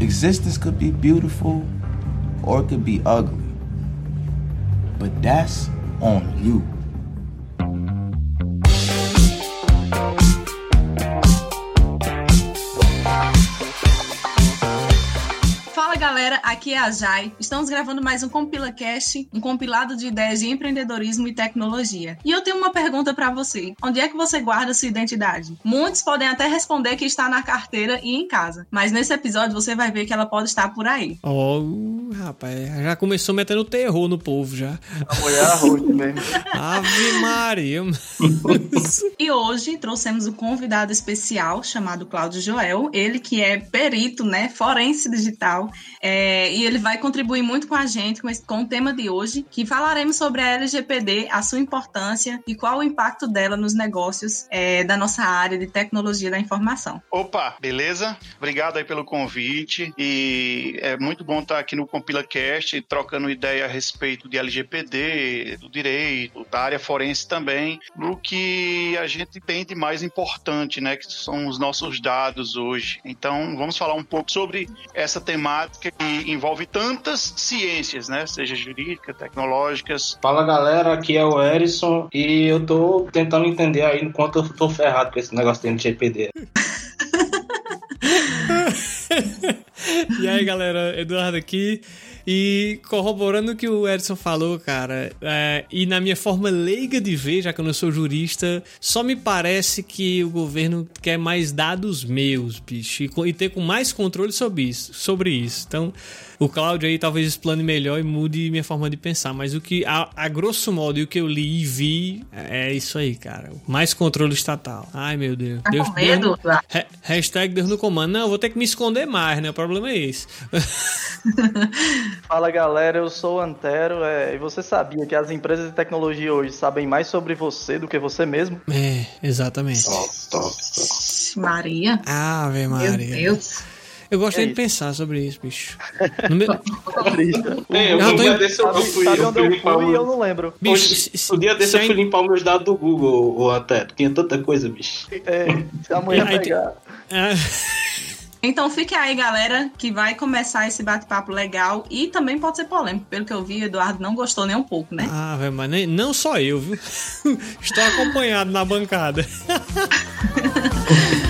Existence could be beautiful or it could be ugly. But that's on you. Galera, aqui é a Jai. Estamos gravando mais um Compila Cast, um compilado de ideias de empreendedorismo e tecnologia. E eu tenho uma pergunta para você. Onde é que você guarda sua identidade? Muitos podem até responder que está na carteira e em casa, mas nesse episódio você vai ver que ela pode estar por aí. Oh, rapaz, já começou metendo terror no povo já. A mulher arroz mesmo. Ave Maria. e hoje trouxemos um convidado especial chamado Cláudio Joel, ele que é perito, né, forense digital é, e ele vai contribuir muito com a gente com, esse, com o tema de hoje, que falaremos sobre a LGPD, a sua importância e qual o impacto dela nos negócios é, da nossa área de tecnologia da informação. Opa, beleza? Obrigado aí pelo convite e é muito bom estar aqui no CompilaCast trocando ideia a respeito de LGPD, do direito, da área forense também, no que a gente tem de mais importante, né, que são os nossos dados hoje. Então, vamos falar um pouco sobre essa temática envolve tantas ciências, né? Seja jurídica, tecnológicas. Fala galera, aqui é o Erison e eu tô tentando entender aí enquanto eu tô ferrado com esse negócio de LGPD. e aí galera, Eduardo aqui. E corroborando o que o Edson falou, cara, é, e na minha forma leiga de ver, já que eu não sou jurista, só me parece que o governo quer mais dados meus, bicho, e, e ter com mais controle sobre isso. Sobre isso. Então, o Cláudio aí talvez explane melhor e mude minha forma de pensar. Mas o que, a, a grosso modo, e o que eu li e vi é isso aí, cara. Mais controle estatal. Ai, meu Deus. Tá Deus com medo? Deus, ha, hashtag Deus no comando. Não, vou ter que me esconder mais, né? O problema é esse. Fala galera, eu sou o Antero é, e você sabia que as empresas de tecnologia hoje sabem mais sobre você do que você mesmo? É, exatamente. Top, top, top. Maria. Ave Maria. Meu Deus. Eu gostaria é de pensar sobre isso, bicho. No meu... é, eu, um dia desse eu, sabe, fui, sabe eu onde fui eu limpar fui o... e eu não lembro. Bicho, Hoje, se, o dia desse se eu fui limpar os meus dados do Google, o até. Tinha tanta coisa, bicho. É, se amanhã pegar. Ah, Então fique aí, galera, que vai começar esse bate-papo legal e também pode ser polêmico. Pelo que eu vi, o Eduardo não gostou nem um pouco, né? Ah, velho, mas nem, não só eu, viu? Estou acompanhado na bancada.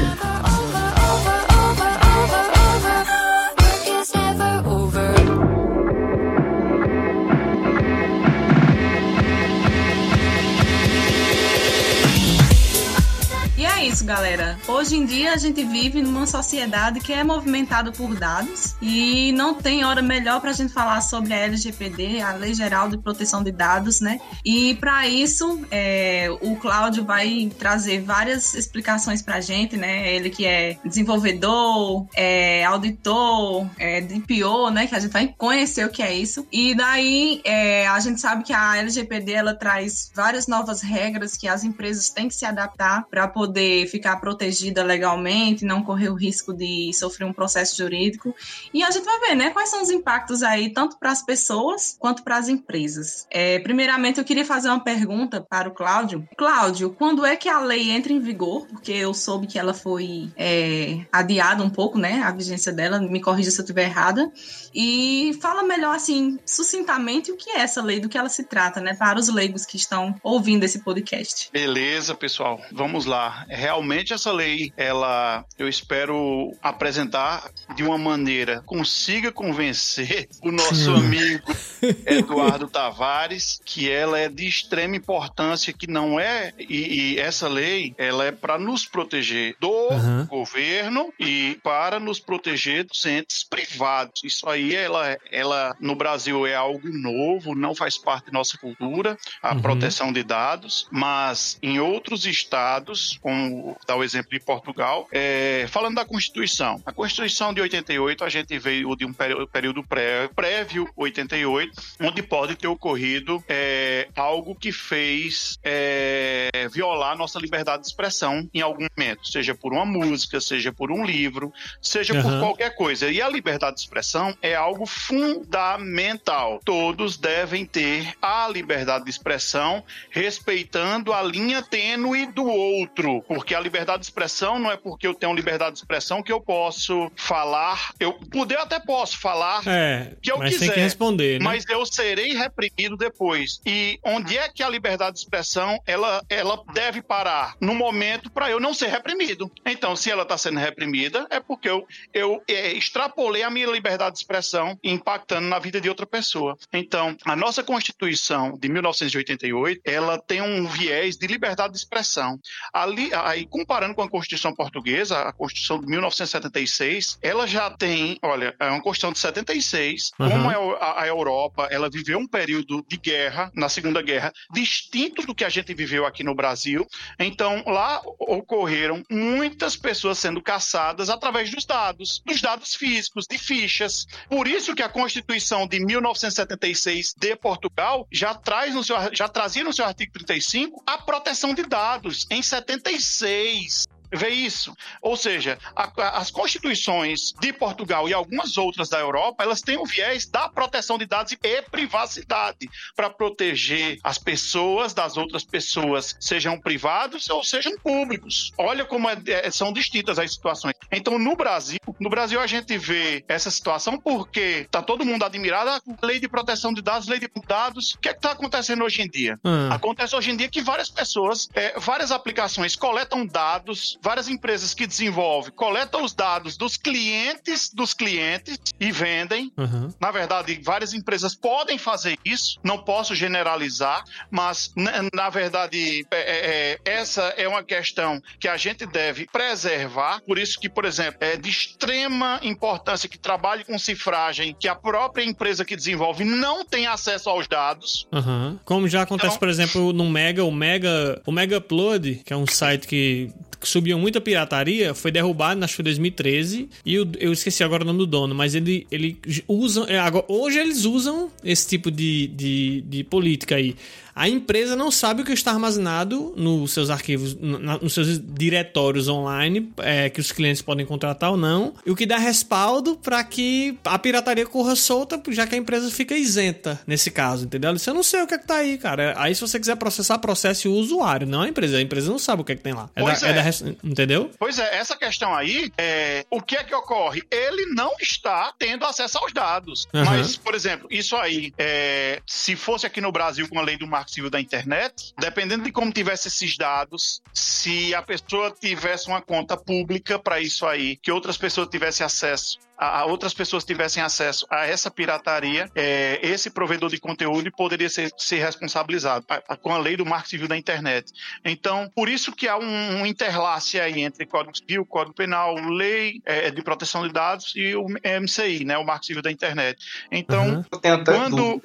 isso, galera. Hoje em dia a gente vive numa sociedade que é movimentada por dados e não tem hora melhor para a gente falar sobre a LGPD, a Lei Geral de Proteção de Dados, né? E para isso, é, o Cláudio vai trazer várias explicações para a gente, né? Ele que é desenvolvedor, é, auditor, é, DPO, né? Que a gente vai conhecer o que é isso. E daí é, a gente sabe que a LGPD ela traz várias novas regras que as empresas têm que se adaptar para poder ficar protegida legalmente, não correr o risco de sofrer um processo jurídico. E a gente vai ver, né, quais são os impactos aí, tanto para as pessoas quanto para as empresas. É, primeiramente, eu queria fazer uma pergunta para o Cláudio. Cláudio, quando é que a lei entra em vigor? Porque eu soube que ela foi é, adiada um pouco, né, a vigência dela, me corrija se eu estiver errada. E fala melhor, assim, sucintamente, o que é essa lei, do que ela se trata, né, para os leigos que estão ouvindo esse podcast. Beleza, pessoal. Vamos lá. Realmente essa lei, ela, eu espero apresentar de uma maneira que consiga convencer o nosso amigo Eduardo Tavares que ela é de extrema importância, que não é e, e essa lei, ela é para nos proteger do Uhum. governo e para nos proteger dos entes privados. Isso aí, ela, ela no Brasil é algo novo, não faz parte da nossa cultura, a Uhum. proteção de dados, mas em outros estados, como dá o exemplo de Portugal, é, falando da Constituição. A Constituição de 88, a gente veio de um período, pré, prévio 88, onde pode ter ocorrido é, algo que fez é, violar nossa liberdade de expressão em algum momento, seja por uma música, seja por um livro, seja por Aham. qualquer coisa. E a liberdade de expressão é algo fundamental. Todos devem ter a liberdade de expressão respeitando a linha tênue do outro, porque a liberdade de expressão não é porque eu tenho liberdade de expressão que eu posso falar. Eu poder até posso falar É, que eu mas quiser, tem que responder, né? mas eu serei reprimido depois. E onde é que a liberdade de expressão ela, ela deve parar? No momento para eu não ser reprimido. Então, se ela está sendo reprimida, é porque eu, eu é, extrapolei a minha liberdade de expressão, impactando na vida de outra pessoa. Então, a nossa Constituição de 1988, ela tem um viés de liberdade de expressão. Ali, comparando com a Constituição portuguesa, a Constituição de 1976, ela já tem, olha, é uma Constituição de 76, Uhum. como é a, a Europa, ela viveu um período de guerra, na Segunda Guerra, distinto do que a gente viveu aqui no Brasil. Então, lá ocorreram muitas pessoas sendo caçadas através dos dados, dos dados físicos, de fichas. Por isso que a Constituição de 1976 de Portugal já traz no seu, já trazia no seu artigo 35 a proteção de dados em 76 fez Vê isso. Ou seja, a- a- as constituições de Portugal e algumas outras da Europa, elas têm o viés da proteção de dados e privacidade para proteger as pessoas das outras pessoas, sejam privados ou sejam públicos. Olha como é- é- são distintas as situações. Então, no Brasil, no Brasil a gente vê essa situação porque tá todo mundo admirado, ah, lei de proteção de dados, lei de dados. O que é que está acontecendo hoje em dia? Ah. Acontece hoje em dia que várias pessoas, é, várias aplicações coletam dados, várias empresas que desenvolvem coletam os dados dos clientes dos clientes e vendem. Aham. Na verdade, várias empresas podem fazer isso, não posso generalizar, mas na, na verdade é, é, é, essa é uma questão que a gente deve preservar. Por isso que, por exemplo, é de extrema importância que trabalhe com cifragem, que a própria empresa que desenvolve não tem acesso aos dados. Aham. Como já acontece, Então- por exemplo, no Mega, o Mega, o Mega Upload, que é um site que que subia muita pirataria, foi derrubado, acho que foi 2013, e o- eu esqueci agora o nome do dono, mas ele, ele usa, é, agora, hoje eles usam esse tipo de, de, de política aí. A empresa não sabe o que está armazenado nos seus arquivos, na- nos seus diretórios online, é, que os clientes podem contratar ou não, e o que dá respaldo para que a pirataria corra solta, já que a empresa fica isenta nesse caso, entendeu? Ele disse, eu não sei o que é que tá aí, cara. Aí se você quiser processar, processe o usuário, não a empresa. A empresa não sabe o que é que tem lá. É Pois da- é. da res- entendeu? Pois é, essa questão aí, é, o que é que ocorre? Ele não está tendo acesso aos dados. Aham. Mas, por exemplo, isso aí, é, se fosse aqui no Brasil com a lei do Marco Civil da Internet, dependendo de como tivesse esses dados, se a pessoa tivesse uma conta pública para isso aí, que outras pessoas tivessem acesso a, a outras pessoas tivessem acesso a essa pirataria, é, esse provedor de conteúdo poderia ser, ser responsabilizado a- com a lei do Marco Civil da Internet. Então, por isso que há um, um interlace aí entre Código Civil, Código Penal, Lei é, de Proteção de Dados e o MCI, né, o Marco Civil da Internet. Então, Uhum. Quando-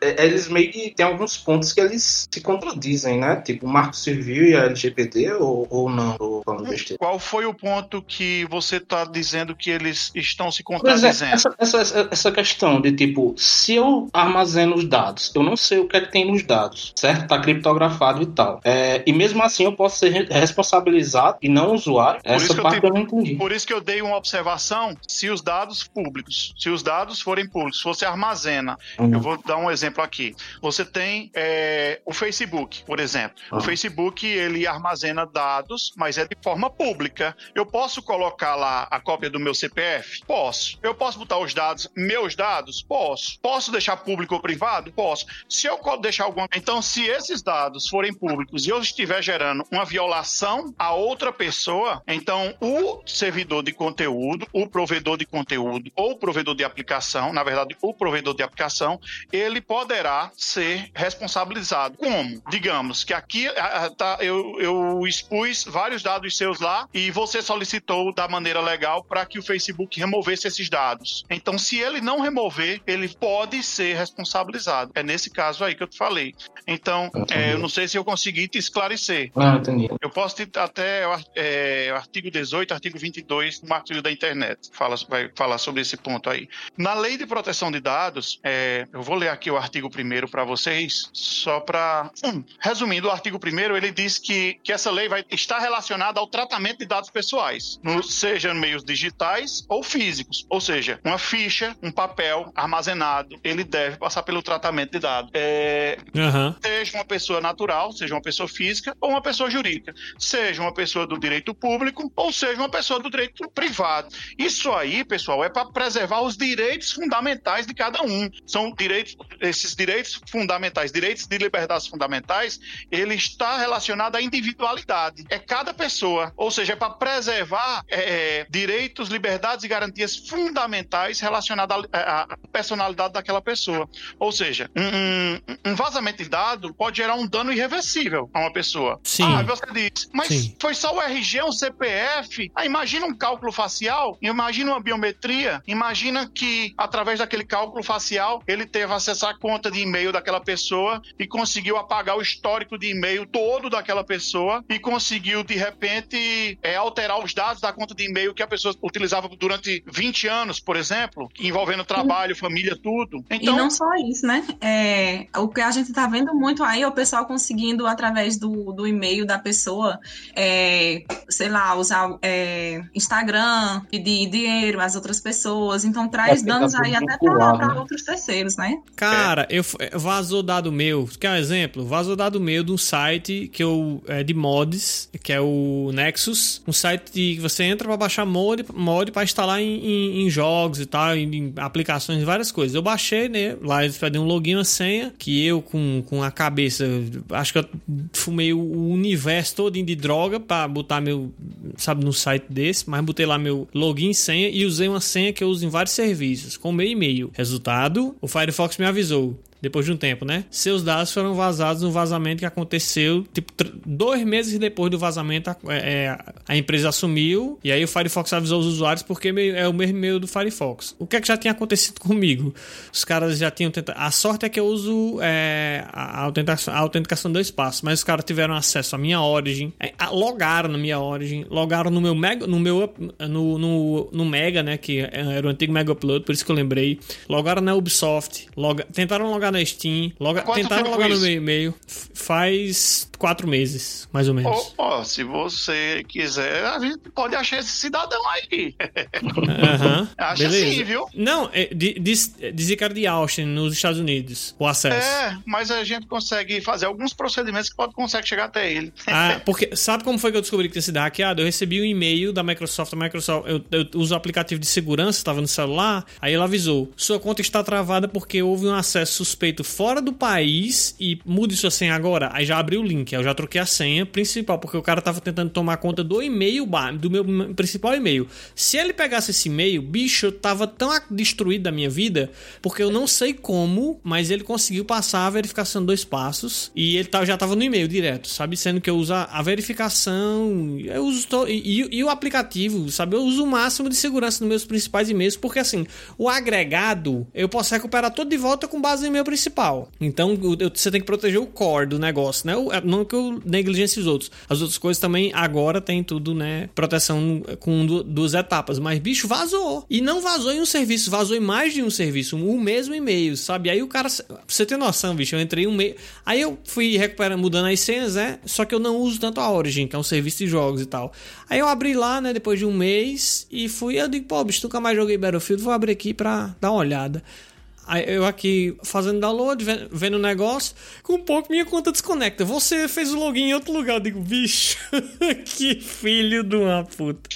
é- Eles meio que tem alguns pontos que eles se contradizem, né? Tipo, o Marco Civil e a LGPD ou, ou não? Falando besteira. qual foi o ponto que você está dizendo que eles estão se Pois é, contradizendo? essa, essa, essa- questão de tipo, se eu armazeno os dados, eu não sei o que é que tem nos dados, certo? Tá criptografado e tal. É, e mesmo assim eu posso ser re- responsabilizado e não usuário. isso Essa que eu parte te- eu não entendi. Por isso que eu dei uma observação, se os dados públicos, se os dados forem públicos, se você armazena, Uhum. eu vou dar um exemplo aqui. Você tem é, o Facebook, por exemplo. Ah. O Facebook, ele armazena dados, mas é de forma pública. Eu posso colocar lá a cópia do meu CPF? Posso. Eu posso botar os dados, meus dados? Posso. Posso deixar público ou privado? Posso. Se eu deixar alguma... Então, se esses dados forem públicos e eu estiver gerando uma violação a outra pessoa, então o servidor de conteúdo, o provedor de conteúdo ou o provedor de aplicação, na verdade, o provedor de aplicação, ele poderá ser responsabilizado. Como? Digamos que aqui tá, eu, eu expus vários dados seus lá e você solicitou da maneira legal para que o Facebook removesse esses dados. Então, se ele não remover, ele pode ser responsabilizado. É nesse caso aí que eu te falei. Então, é, eu não sei se eu consegui te esclarecer. Não, entendi. Eu posso te, até é, artigo 18, artigo 22 do Marco Civil da Internet. Fala, vai falar sobre esse ponto aí. Na lei de proteção de dados, é, eu vou ler aqui o artigo 1 para vocês, só para. resumindo, o artigo 1 ele diz que, que essa lei vai estar relacionada ao tratamento de dados pessoais, no, seja em meios digitais ou físicos. Físicos. Ou seja, uma ficha, um papel armazenado, ele deve passar pelo tratamento de dados. É, Aham. seja uma pessoa natural, seja uma pessoa física ou uma pessoa jurídica, seja uma pessoa do direito público ou seja uma pessoa do direito privado. Isso aí, pessoal, é para preservar os direitos fundamentais de cada um. São direitos, esses direitos fundamentais, direitos de liberdades fundamentais, ele está relacionado à individualidade. É cada pessoa, ou seja, é para preservar é, direitos, liberdades e garantias fundamentais relacionadas à, à personalidade daquela pessoa. Ou seja, um, um- um vazamento de dado pode gerar um dano irreversível a uma pessoa. Sim. Ah, você diz, mas Sim. foi só o RG, um CPF. Ah, imagina um cálculo facial, imagina uma biometria, imagina que através daquele cálculo facial ele teve acesso à conta de e-mail daquela pessoa e conseguiu apagar o histórico de e-mail todo daquela pessoa e conseguiu de repente é, alterar os dados da conta de e-mail que a pessoa utilizava durante 20 anos, por exemplo, envolvendo trabalho, família, tudo. Então, E não só isso, né? É, o que a gente tá vendo muito aí é o pessoal conseguindo, através do, do e-mail da pessoa, é, sei lá, usar é, Instagram, pedir dinheiro às outras pessoas. Então traz É, danos tá aí até para né? outros terceiros, né? Cara, eu f- vazou dado meu. Quer um exemplo? Vazou dado meu de um site que eu é de mods, que é o Nexus, um site que você entra pra baixar mod, mod para instalar em, em- jogos e tal, em, em aplicações, várias coisas. Eu baixei, né? Lá eles pedem um login, uma senha, que eu com, com a cabeça, acho que eu fumei o universo todo de droga pra botar meu, sabe, no site desse, mas botei lá meu login senha e usei uma senha que eu uso em vários serviços, com meu e-mail. Resultado, o Firefox me avisou. Depois de um tempo, né? Seus dados foram vazados no vazamento que aconteceu, tipo, dois meses depois do vazamento, a, é, a empresa assumiu, e aí o Firefox avisou os usuários porque meio- é o mesmo e-mail do Firefox. O que é que já tinha acontecido comigo? Os caras já tinham tentado. A sorte é que eu uso é, a, autenticação, a autenticação dois passos, mas os caras tiveram acesso à minha origin, é, a- logaram na minha origin, logaram no meu Mega, no meu no, no, no Mega, né? Que era o antigo Mega Upload, por isso que eu lembrei. Logaram na Ubisoft, loga, tentaram logar na Steam, loga, Quanto tentaram logar no meu e-mail. Faz quatro meses, mais ou menos. Ó, ó, se você quiser, a gente pode achar esse cidadão aí. Acha Beleza. sim, viu? Não, é, diz, que era de Austin, nos Estados Unidos, o acesso. É, mas a gente consegue fazer alguns procedimentos que pode consegue chegar até ele. Ah, porque sabe como foi que eu descobri que tinha sido hackeado? Eu recebi um e-mail da Microsoft. A Microsoft, eu, eu uso o aplicativo de segurança, estava no celular. Aí ela avisou: sua conta está travada porque houve um acesso suspeito fora do país e mude sua senha agora. Aí já abri o link, aí eu já troquei a senha principal, porque o cara estava tentando tomar conta do e-mail, do meu principal e-mail. Se ele pegasse esse e-mail, bicho, eu tava tão destruído da minha vida, porque eu não sei como, mas ele conseguiu passar a verificação dois passos e ele tá- já tava no e-mail direto, sabe? Sendo que eu uso a, verificação, eu uso to- e, e- e o aplicativo, sabe? Eu uso o máximo de segurança nos meus principais e-mails, porque assim, o agregado eu posso recuperar todo de volta com base no e-mail principal. Então o- você tem que proteger o core do negócio, né? O- é- Não que eu negligencie os outros. As outras coisas também agora tem tudo, né? Proteção com du- duas etapas. Mas, bicho, vazou. E não vazou em um serviço, vazou em mais de um serviço. O mesmo e-mail, sabe? Aí o cara. Pra você ter noção, bicho, eu entrei um meio. Aí eu fui recuperando, mudando as senhas, né? Só que eu não uso tanto a Origin, que é um serviço de jogos e tal. Aí eu abri lá, né, depois de um mês, e fui. Eu digo, pô, bicho, nunca mais joguei Battlefield, vou abrir aqui pra dar uma olhada. Aí eu aqui fazendo download, ve- vendo o negócio, com um pouco minha conta desconecta. Você fez o login em outro lugar. Eu digo, bicho, que filho de uma puta.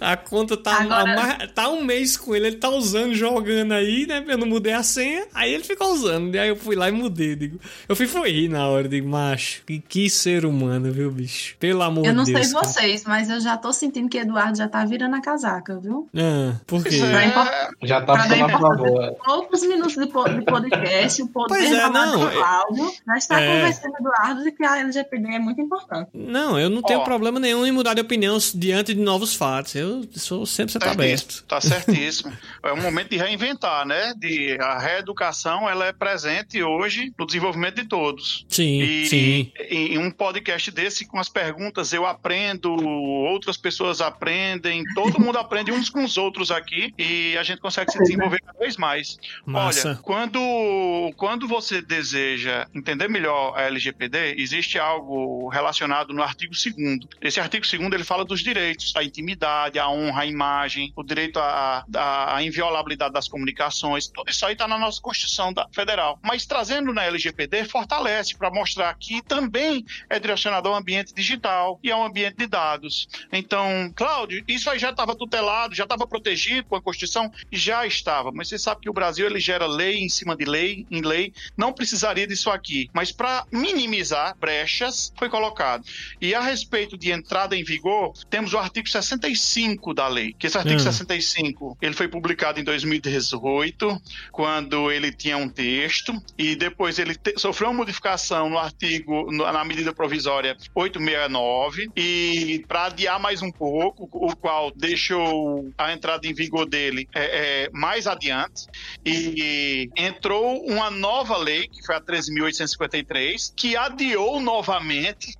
A conta tá, Agora- tá um mês com ele, ele tá usando, jogando aí, né? Eu não mudei a senha, aí ele ficou usando. E aí eu fui lá e mudei. Digo, eu fui foi rir na hora, digo, macho, que, que ser humano, viu, bicho? Pelo amor Eu não de Deus. sei cara. vocês, mas eu já tô sentindo que Eduardo já tá virando a casaca, viu? Ah, por quê? É- Já tá ficando a favor. poucos minutos de, po- de podcast, o poder Pois é, não, do é- Cláudio já está é. convencendo o Eduardo de que a LGPD é muito importante. Não, eu não tenho Ó. problema nenhum em mudar de opinião diante de novos fatos. Eu sou sempre você tá aberto. Tá certíssimo. É um momento de reinventar, né? De, a reeducação ela é presente hoje no desenvolvimento de todos. Sim, E sim. em em um podcast desse, com as perguntas, eu aprendo, outras pessoas aprendem, todo mundo aprende uns com os outros aqui e a gente consegue se desenvolver cada vez mais. Massa. Massa. quando, quando você deseja entender melhor a LGPD, existe algo relacionado no artigo 2 Esse artigo 2 ele fala dos direitos, a intimidade, a honra, a imagem, o direito à, à, à inviolabilidade das comunicações. Tudo isso aí está na nossa Constituição da, Federal. Mas trazendo na LGPD, fortalece para mostrar que também é direcionado ao ambiente digital e ao ambiente de dados. Então, Cláudio, isso aí já estava tutelado, já estava protegido com a Constituição? Já estava. Mas você sabe que o Brasil ele gera lei em cima de lei, em lei, não precisaria disso aqui. Mas para minimizar brechas, foi colocado. E a respeito de entrada em vigor, temos o artigo 65 da lei, que esse artigo Hum. 65, ele foi publicado em 2018, quando ele tinha um texto, e depois ele te- sofreu uma modificação no artigo, no- na medida provisória 869, e para adiar mais um pouco, o qual deixou a entrada em vigor dele é, é, mais adiante, e entrou uma nova lei, que foi a 13.853, que adiou novamente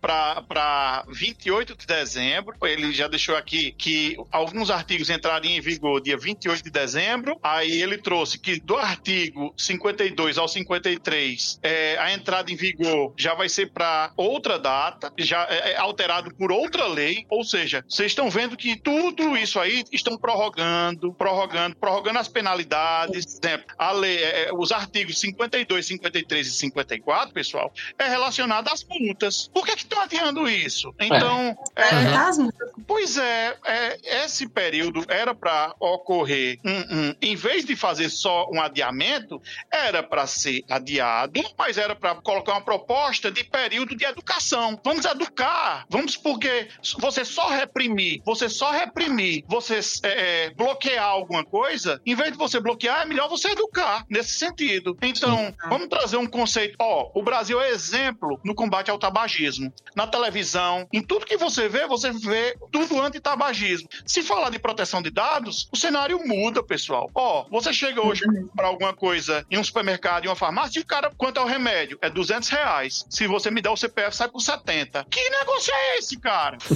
para 28 de dezembro. Ele já deixou aqui que alguns artigos entrariam em vigor dia 28 de dezembro. Aí ele trouxe que do artigo 52 ao 53, é, a entrada em vigor já vai ser para outra data, já é, é alterado por outra lei. Ou seja, vocês estão vendo que tudo isso aí estão prorrogando, prorrogando, prorrogando as penalidades. Por exemplo, a lei, é, é, os artigos 52, 53 e 54, pessoal, é relacionado às multas. Por que que estão adiando isso? Então, é, É, as multas. Pois é, é, esse período era para ocorrer, um, um, em vez de fazer só um adiamento, era para ser adiado, mas era para colocar uma proposta de período de educação. Vamos educar, vamos porque você só reprimir, você só reprimir, você é, é, bloquear alguma coisa, em vez de você bloquear, é melhor você educar nesse sentido. Então, vamos trazer um conceito. Ó, o Brasil é exemplo no combate ao tabagismo. Na televisão, em tudo que você vê, você vê tudo anti-tabagismo. Se falar de proteção de dados, o cenário muda, pessoal. Ó, você chega hoje para alguma coisa em um supermercado, em uma farmácia, e o cara, quanto é o remédio? É 200 reais. Se você me der o CPF, sai por 70. Que negócio é esse, cara?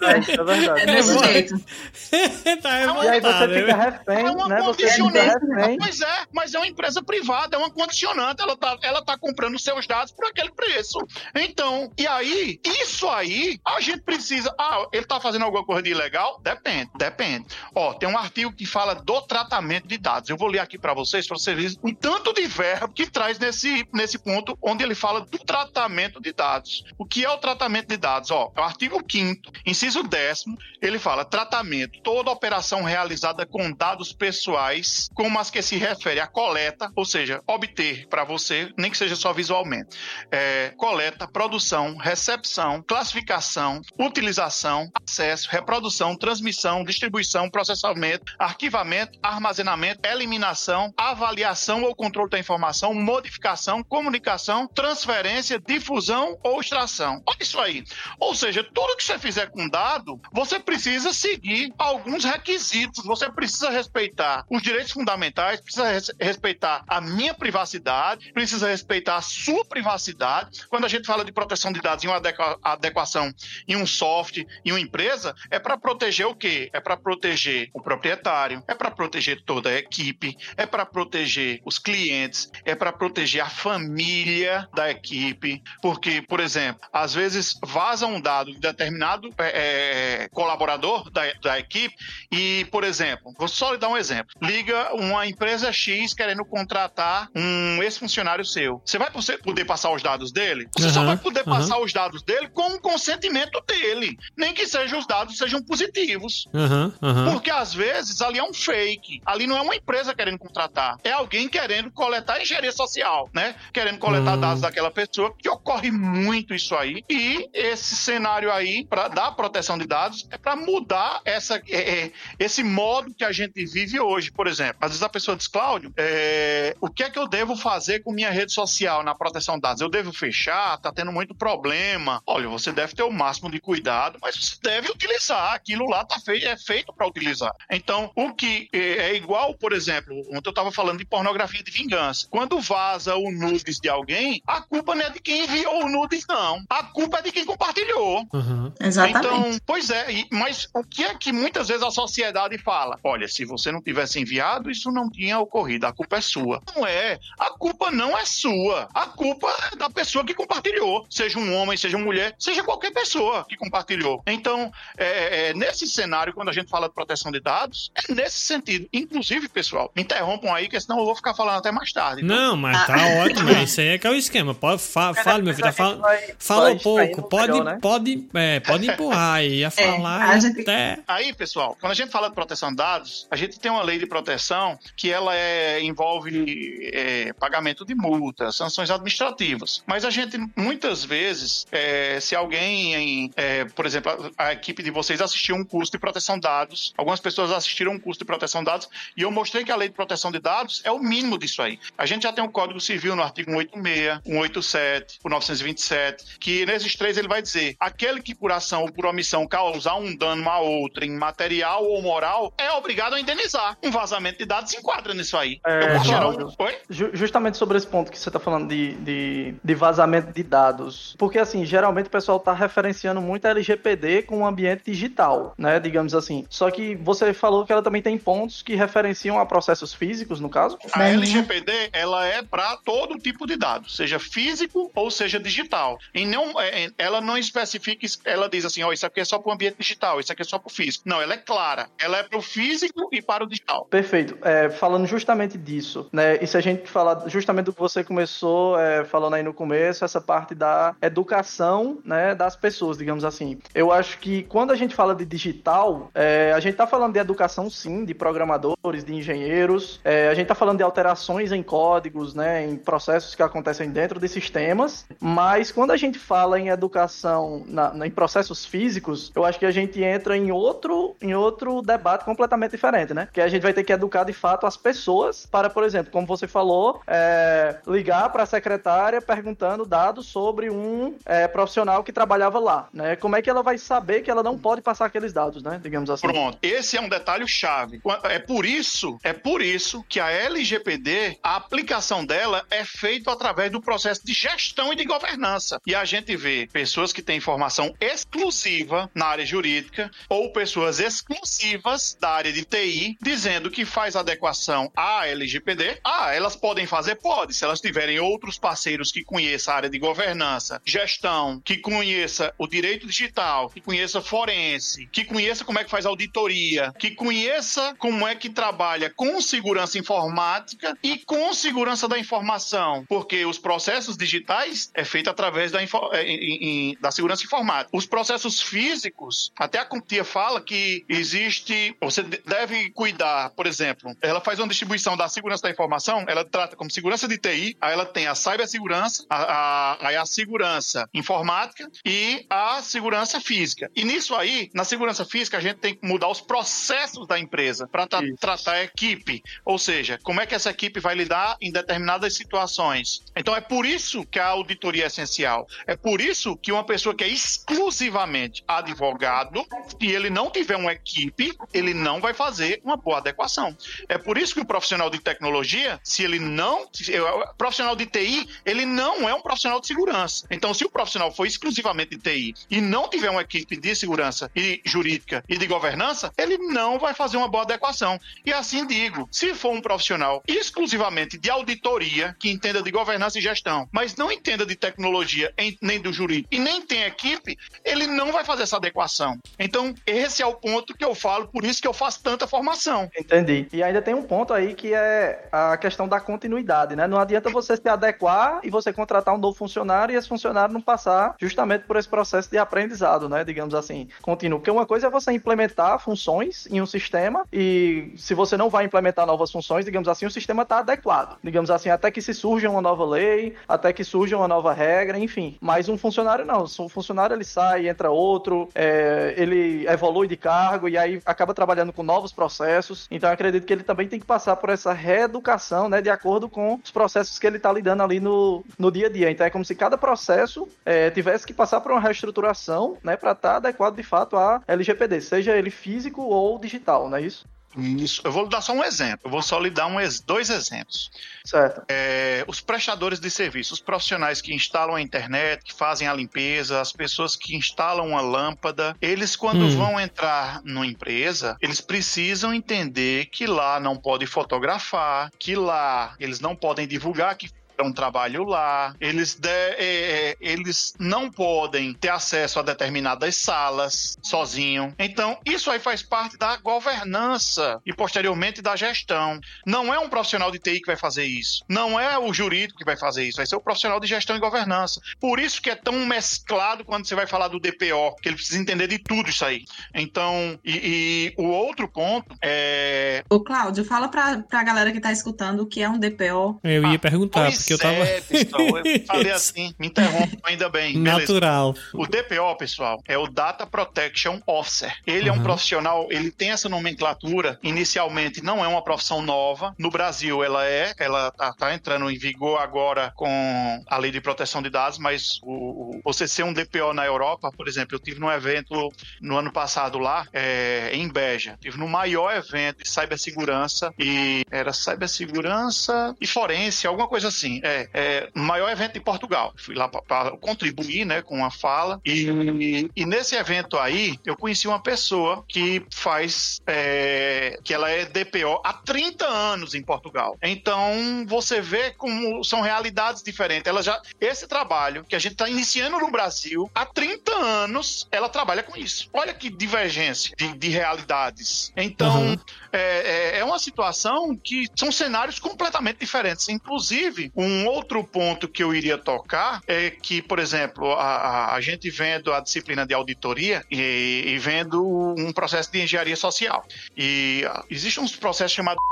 É, isso é verdade. É desse bom. jeito. tá E aí você revoltado, fica né? refém, É uma né? Você. Refém. Pois é, mas é uma empresa privada, é uma condicionante. Ela tá, ela tá comprando seus dados por aquele preço. Então, e aí, isso aí, a gente precisa. Ah, ele tá fazendo alguma coisa de ilegal? Depende, depende. Ó, tem um artigo que fala do tratamento de dados. Eu vou ler aqui para vocês, para vocês verem um tanto de verbo que traz nesse, nesse ponto onde ele fala do tratamento de dados. O que é o tratamento de dados? Ó, é o artigo 5 inciso 10 ele fala tratamento, toda operação realizada com dados pessoais, como as que se refere à coleta, ou seja, obter para você, nem que seja só visualmente, é, coleta, produção, recepção, classificação, utilização, acesso, reprodução, transmissão, distribuição, processamento, arquivamento, armazenamento, eliminação, avaliação ou controle da informação, modificação, comunicação, transferência, difusão ou extração. Olha isso aí. Ou seja, tudo que você fizer com dado, você precisa seguir alguns requisitos. Você precisa respeitar os direitos fundamentais, precisa res- respeitar a minha privacidade, precisa respeitar a sua privacidade. Quando a gente fala de proteção de dados em uma adequa- adequação em um software, em uma empresa, é para proteger o quê? É para proteger o proprietário, é para proteger toda a equipe, é para proteger os clientes, é para proteger a família da equipe, porque, por exemplo, às vezes vaza um dado de determinado é, é, colaborador da, da equipe e, por exemplo, vou só lhe dar um exemplo. Liga uma empresa X querendo contratar um ex-funcionário seu. Você vai poder passar os dados dele? Você só Aham, vai poder aham. passar os dados dele com o consentimento dele. Nem que sejam os dados sejam positivos. Aham. Porque às vezes ali é um fake. Ali não é uma empresa querendo contratar. É alguém querendo coletar engenharia social, né? Querendo coletar Hum. dados daquela pessoa. Que ocorre muito isso aí. E esse cenário aí, para dar proteção de dados, é para mudar essa, é, é, esse modo que a gente vive hoje. Por exemplo, às vezes a pessoa diz, Cláudio, é, o que é que eu devo fazer com minha rede social na proteção de dados? Eu devo fechar? Tá tendo muito problema. Olha, você deve ter o máximo de cuidado, mas você deve utilizar. Aquilo lá tá fei é feito para utilizar. Então, o que é, é igual, por exemplo, ontem eu estava falando de pornografia de vingança. Quando vaza o nudes de alguém, a culpa não é de quem enviou o nudes, não. A culpa é de quem compartilhou. Aham. Exatamente. Então, pois é, e- mas o que é que muitas vezes a sociedade fala? Olha, se você não tivesse enviado, passado isso não tinha ocorrido. A culpa é sua. Não é. A culpa não é sua. A culpa é da pessoa que compartilhou. Seja um homem, seja uma mulher, seja qualquer pessoa que compartilhou. Então, é, é, nesse cenário, quando a gente fala de proteção de dados, é nesse sentido. Inclusive, pessoal, me interrompam aí, que senão eu vou ficar falando até mais tarde. Então... Não, mas tá ah. ótimo. Isso aí é que é o esquema. Pode, fa fale, meu filho. Tá fal falou pouco. Pode, melhor, né? pode, é, pode empurrar aí a é, falar é, gente... até. Aí, pessoal, quando a gente fala de proteção de dados, a gente tem uma lei de proteção que ela é, envolve é, pagamento de multas, sanções administrativas. Mas a gente, muitas vezes, é, se alguém, é, por exemplo, a, a, equipe de vocês assistiu um curso de proteção de dados, algumas pessoas assistiram um curso de proteção de dados, e eu mostrei que a lei de proteção de dados é o mínimo disso aí. A gente já tem um Código Civil no artigo 186, 187, o 927, que nesses três ele vai dizer: aquele que por ação ou por omissão causar um dano a outro em material ou moral é obrigado a indenizar. Um vazamento de dados se enquadra nisso aí. É, um... Justamente sobre esse ponto que você está falando de, de, de, vazamento de dados. Porque, assim, geralmente o pessoal está referenciando muito a LGPD com o ambiente digital, né? Digamos assim. Só que você falou que ela também tem pontos que referenciam a processos físicos, no caso? A LGPD, ela é para todo tipo de dados, seja físico ou seja digital. E não, é, ela não especifica, ela diz assim, ó, oh, isso aqui é só para o ambiente digital, isso aqui é só para o físico. Não, ela é clara. Ela é para o físico e para o digital. Perfeito. É, falando justamente disso, né? E se a gente falar justamente do que você começou é, falando aí no começo, essa parte da educação, né, das pessoas, digamos assim. Eu acho que quando a gente fala de digital, é, a gente está falando de educação, sim, de programadores, de engenheiros. É, a gente está falando de alterações em códigos, né, em processos que acontecem dentro de sistemas. Mas quando a gente fala em educação, na, em processos físicos, eu acho que a gente entra em outro, em outro debate completamente diferente, né? Que a gente vai ter que educar de fato as pessoas para, por exemplo, como você falou, é, ligar para a secretária perguntando dados sobre um é, profissional que trabalhava lá, né? Como é que ela vai saber que ela não pode passar aqueles dados, né? Digamos assim. Pronto. Esse é um detalhe chave. É por isso, é por isso que a LGPD, a aplicação dela é feita através do processo de gestão e de governança. E a gente vê pessoas que têm informação exclusiva na área jurídica ou pessoas exclusivas da área de TI dizendo que faz adequação à LGPD. Ah, elas podem fazer? Pode, se elas tiverem outros parceiros que conheçam a área de governança, gestão, que conheça o direito digital, que conheça forense, que conheça como é que faz auditoria, que conheça como é que trabalha com segurança informática e com segurança da informação, porque os processos digitais é feito através da, é, da segurança informática. Os processos físicos, até a CompTIA fala que existe, você deve cuidar, por exemplo, ela faz uma distribuição da segurança da informação, ela trata como segurança de TI, aí ela tem a cibersegurança, a, a, a segurança informática e a segurança física. E nisso aí, na segurança física, a gente tem que mudar os processos da empresa para tra tratar a equipe. Ou seja, como é que essa equipe vai lidar em determinadas situações. Então é por isso que a auditoria é essencial. É por isso que uma pessoa que é exclusivamente advogado, se ele não tiver uma equipe, ele não vai fazer uma boa adequação. É por isso que o profissional de tecnologia, se ele não. Se, o profissional de TI, ele não é um profissional de segurança. Então, se o profissional for exclusivamente de TI e não tiver uma equipe de segurança e jurídica e de governança, ele não vai fazer uma boa adequação. E assim digo, se for um profissional exclusivamente de auditoria, que entenda de governança e gestão, mas não entenda de tecnologia nem do jurídico e nem tem equipe, ele não vai fazer essa adequação. Então, esse é o ponto que eu falo, por isso que eu faço tanta formação. Entendi. E ainda tem um ponto aí que é a questão da continuidade, né? Não adianta você se adequar e você contratar um novo funcionário e esse funcionário não passar justamente por esse processo de aprendizado, né? Digamos assim, contínuo. Porque uma coisa é você implementar funções em um sistema e se você não vai implementar novas funções, digamos assim, o sistema está adequado. Digamos assim, até que se surja uma nova lei, até que surja uma nova regra, enfim. Mas um funcionário não. O funcionário ele sai, entra outro, é, ele evolui de cargo e aí acaba trabalhando com novos processos. Então acredito que ele também tem que passar por essa reeducação, né, de acordo com os processos que ele está lidando ali no, no dia a dia. Então é como se cada processo é, tivesse que passar por uma reestruturação, né, para estar tá adequado de fato à LGPD, seja ele físico ou digital, não é isso? Isso. Eu vou dar só um exemplo. Eu vou só lhe dar um, dois exemplos. Certo. É, os prestadores de serviço, os profissionais que instalam a internet, que fazem a limpeza, as pessoas que instalam uma lâmpada, eles quando hum. vão entrar numa empresa, eles precisam entender que lá não pode fotografar, que lá eles não podem divulgar que um trabalho lá, eles, de, é, é, eles não podem ter acesso a determinadas salas sozinho. Então, isso aí faz parte da governança e posteriormente da gestão. Não é um profissional de TI que vai fazer isso. Não é o jurídico que vai fazer isso. Vai ser o profissional de gestão e governança. Por isso que é tão mesclado quando você vai falar do DPO, que ele precisa entender de tudo isso aí. Então, e, e o outro ponto é. Ô, Cláudio, fala pra, pra galera que tá escutando o que é um DPO. Eu ia ah, perguntar, porque eu tava. É, pessoal, eu falei assim, me interrompo ainda bem. Natural. Beleza. O DPO, pessoal, é o Data Protection Officer. Ele uhum. é um profissional, ele tem essa nomenclatura. Inicialmente não é uma profissão nova. No Brasil ela é, ela tá, tá entrando em vigor agora com a lei de proteção de dados, mas o, o, você ser um DPO na Europa, por exemplo, eu tive num evento no ano passado lá, é, em Beja. Tive no maior evento de cibersegurança e era cibersegurança e forense, alguma coisa assim. É, é, maior evento em Portugal. Fui lá para contribuir, né, com a fala. E, e, nesse evento aí, eu conheci uma pessoa que faz, é, que ela é DPO há 30 anos em Portugal. Então, você vê como são realidades diferentes. Ela já, esse trabalho que a gente está iniciando no Brasil, há 30 anos, ela trabalha com isso. Olha que divergência de, de realidades. Então, uhum. É, é, é uma situação que são cenários completamente diferentes. Inclusive, um outro ponto que eu iria tocar é que, por exemplo, a, a, gente vendo a disciplina de auditoria e, e vendo um processo de engenharia social. E uh, existe uns processos chamados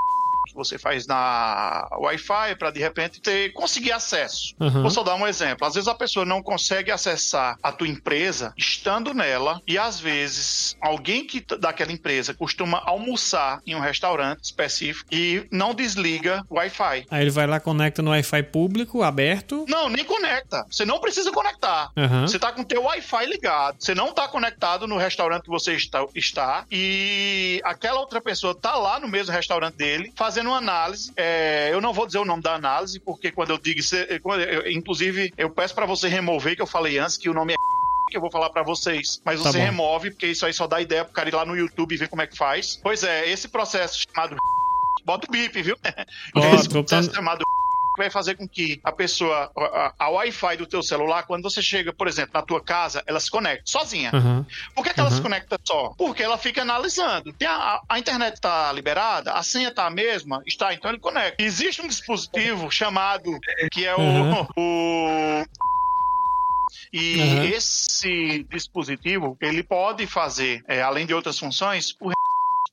você faz na Wi-Fi para de repente ter, conseguir acesso. Uhum. Vou só dar um exemplo. Às vezes a pessoa não consegue acessar a tua empresa estando nela e às vezes alguém que daquela empresa costuma almoçar em um restaurante específico e não desliga o Wi-Fi. Aí ele vai lá conecta no Wi-Fi público aberto? Não, nem conecta. Você não precisa conectar. Uhum. Você tá com o teu Wi-Fi ligado. Você não tá conectado no restaurante que você está, está e aquela outra pessoa tá lá no mesmo restaurante dele fazendo fazendo uma análise. É, eu não vou dizer o nome da análise, porque quando eu digo. Inclusive, eu peço para você remover, que eu falei antes, que o nome é que eu vou falar para vocês, mas tá você bom. remove, porque isso aí só dá ideia pro cara ir lá no YouTube e ver como é que faz. Pois é, esse processo chamado bota o bip, viu? Bota, esse processo chamado que vai fazer com que a pessoa, a, a Wi-Fi do teu celular, quando você chega, por exemplo, na tua casa, ela se conecta sozinha. Uhum. Por que, que uhum. ela se conecta só? Porque ela fica analisando. A, a internet está liberada, a senha está a mesma, está, então ele conecta. Existe um dispositivo chamado, que é o, uhum. o e uhum. esse dispositivo, ele pode fazer, é, além de outras funções, o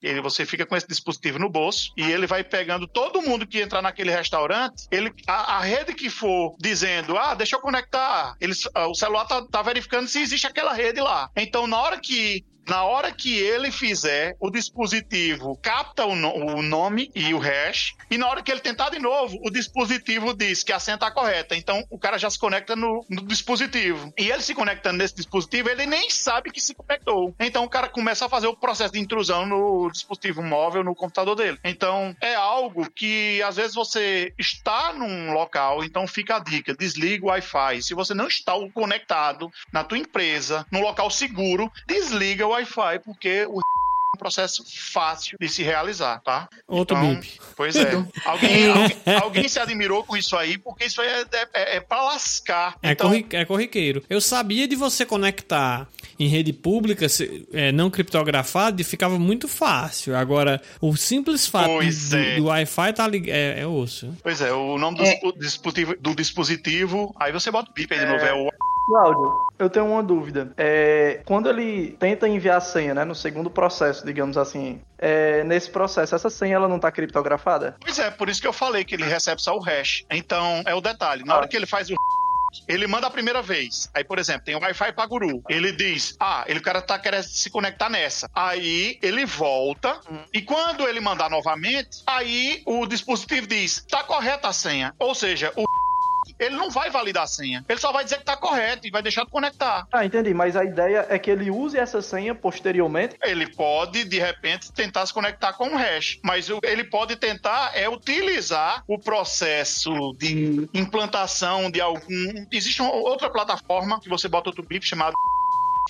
ele, você fica com esse dispositivo no bolso e ele vai pegando todo mundo que entrar naquele restaurante. Ele, a, a rede que for dizendo, ah, deixa eu conectar, ele, o celular tá, tá verificando se existe aquela rede lá. Então, na hora que na hora que ele fizer, o dispositivo capta o, no, o, nome e o hash, e na hora que ele tentar de novo, o dispositivo diz que a senha está correta. Então o cara já se conecta no, no, dispositivo. E ele se conectando nesse dispositivo, ele nem sabe que se conectou. Então o cara começa a fazer o processo de intrusão no dispositivo móvel, no computador dele. Então é algo que às vezes você está num local, então fica a dica: desliga o Wi-Fi. Se você não está conectado na tua empresa, num local seguro, desliga o Wi-Fi, porque o um processo fácil de se realizar, tá? Outro então, bip. Pois é. alguém, alguém, alguém, se admirou com isso aí, porque isso aí é, é, é, é pra lascar. É, então... corri, é corriqueiro. Eu sabia de você conectar em rede pública, é, não criptografado, e ficava muito fácil. Agora, o simples fato do, é. do Wi-Fi tá ligado. É, é osso. Pois é, o nome do, é. dispositivo, do dispositivo. Aí você bota o bip aí de novo, é o Cláudio, eu tenho uma dúvida. É, quando ele tenta enviar a senha, né, no segundo processo, digamos assim, é, nesse processo, essa senha ela não está criptografada? Pois é, por isso que eu falei que ele recebe só o hash. Então, é o detalhe. Na ah. hora que ele faz o ele manda a primeira vez. Aí, por exemplo, tem o Wi-Fi para guru. Ele diz: Ah, ele, o cara tá querendo se conectar nessa. Aí ele volta. Hum. E quando ele mandar novamente, aí o dispositivo diz: Tá correta a senha. Ou seja, o ele não vai validar a senha. Ele só vai dizer que tá correto e vai deixar de conectar. Ah, entendi. Mas a ideia é que ele use essa senha posteriormente. Ele pode, de repente, tentar se conectar com um hash, mas ele pode tentar é utilizar o processo de implantação de algum. Existe outra plataforma que você bota outro bip chamado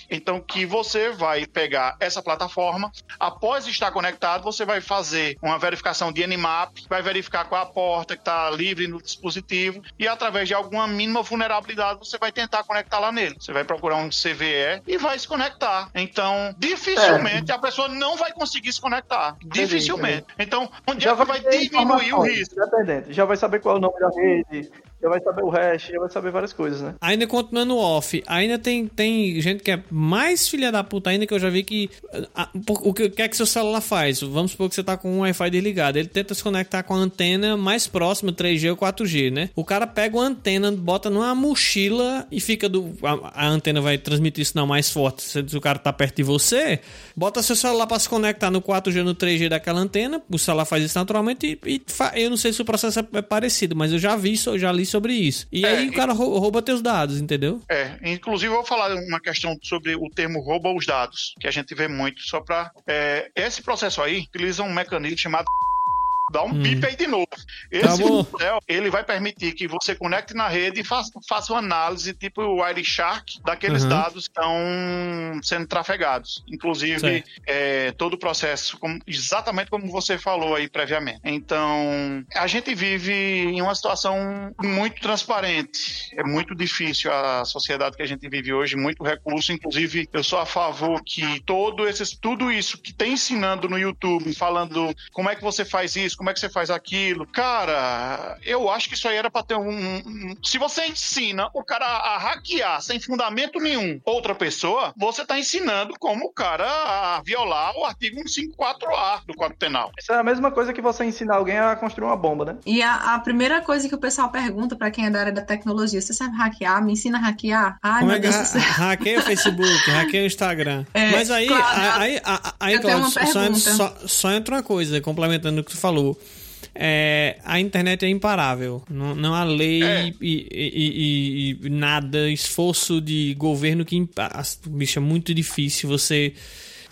então, que você vai pegar essa plataforma, após estar conectado, você vai fazer uma verificação de Nmap, vai verificar qual é a porta que está livre no dispositivo e através de alguma mínima vulnerabilidade você vai tentar conectar lá nele. Você vai procurar um CVE e vai se conectar. Então, dificilmente é. a pessoa não vai conseguir se conectar. Entendi, dificilmente. Entendi. Então, onde Já é que vai diminuir o risco? Independente. Já vai saber qual é o nome da rede, já vai saber o hash, já vai saber várias coisas, né? Ainda continuando off, ainda tem, tem gente que é mais filha da puta ainda que eu já vi que. A, o que, que é que seu celular faz? Vamos supor que você tá com um Wi-Fi desligado. Ele tenta se conectar com a antena mais próxima, 3G ou 4G, né? O cara pega uma antena, bota numa mochila e fica do. A, a antena vai transmitir sinal mais forte se o cara tá perto de você. Bota seu celular para se conectar no 4G no 3G daquela antena. O celular faz isso naturalmente e, e fa, eu não sei se o processo é, é parecido, mas eu já vi isso, eu já li sobre isso. E é, aí o cara rouba teus dados, entendeu? É, inclusive eu vou falar uma questão sobre o termo rouba os dados, que a gente vê muito, só para é, esse processo aí utiliza um mecanismo chamado dá um hum. bip aí de novo. Esse tá ele vai permitir que você conecte na rede e faça, faça uma análise tipo o Wireshark daqueles uhum. dados que estão sendo trafegados. Inclusive, é, todo o processo, como, exatamente como você falou aí previamente. Então, a gente vive em uma situação muito transparente. É muito difícil a sociedade que a gente vive hoje, muito recurso. Inclusive, eu sou a favor que todo esses, tudo isso que tem ensinando no YouTube, falando como é que você faz isso, como é que você faz aquilo. Cara, eu acho que isso aí era pra ter um. um se você ensina o cara a hackear sem fundamento nenhum outra pessoa, você tá ensinando como o cara a violar o artigo 154A do Código Penal. Isso é a mesma coisa que você ensinar alguém a construir uma bomba, né? E a, a primeira coisa que o pessoal pergunta pra quem é da área da tecnologia: você sabe hackear? Me ensina a hackear? Ai, como meu é Deus ha hackeia o Facebook, hackeia o Instagram. É, Mas aí, claro, aí, aí, aí, aí só, só, só entra uma coisa, complementando o que tu falou é, a internet é imparável. Não, não há lei é. E, e, e, e, nada, esforço de governo que. Bicho, é muito difícil você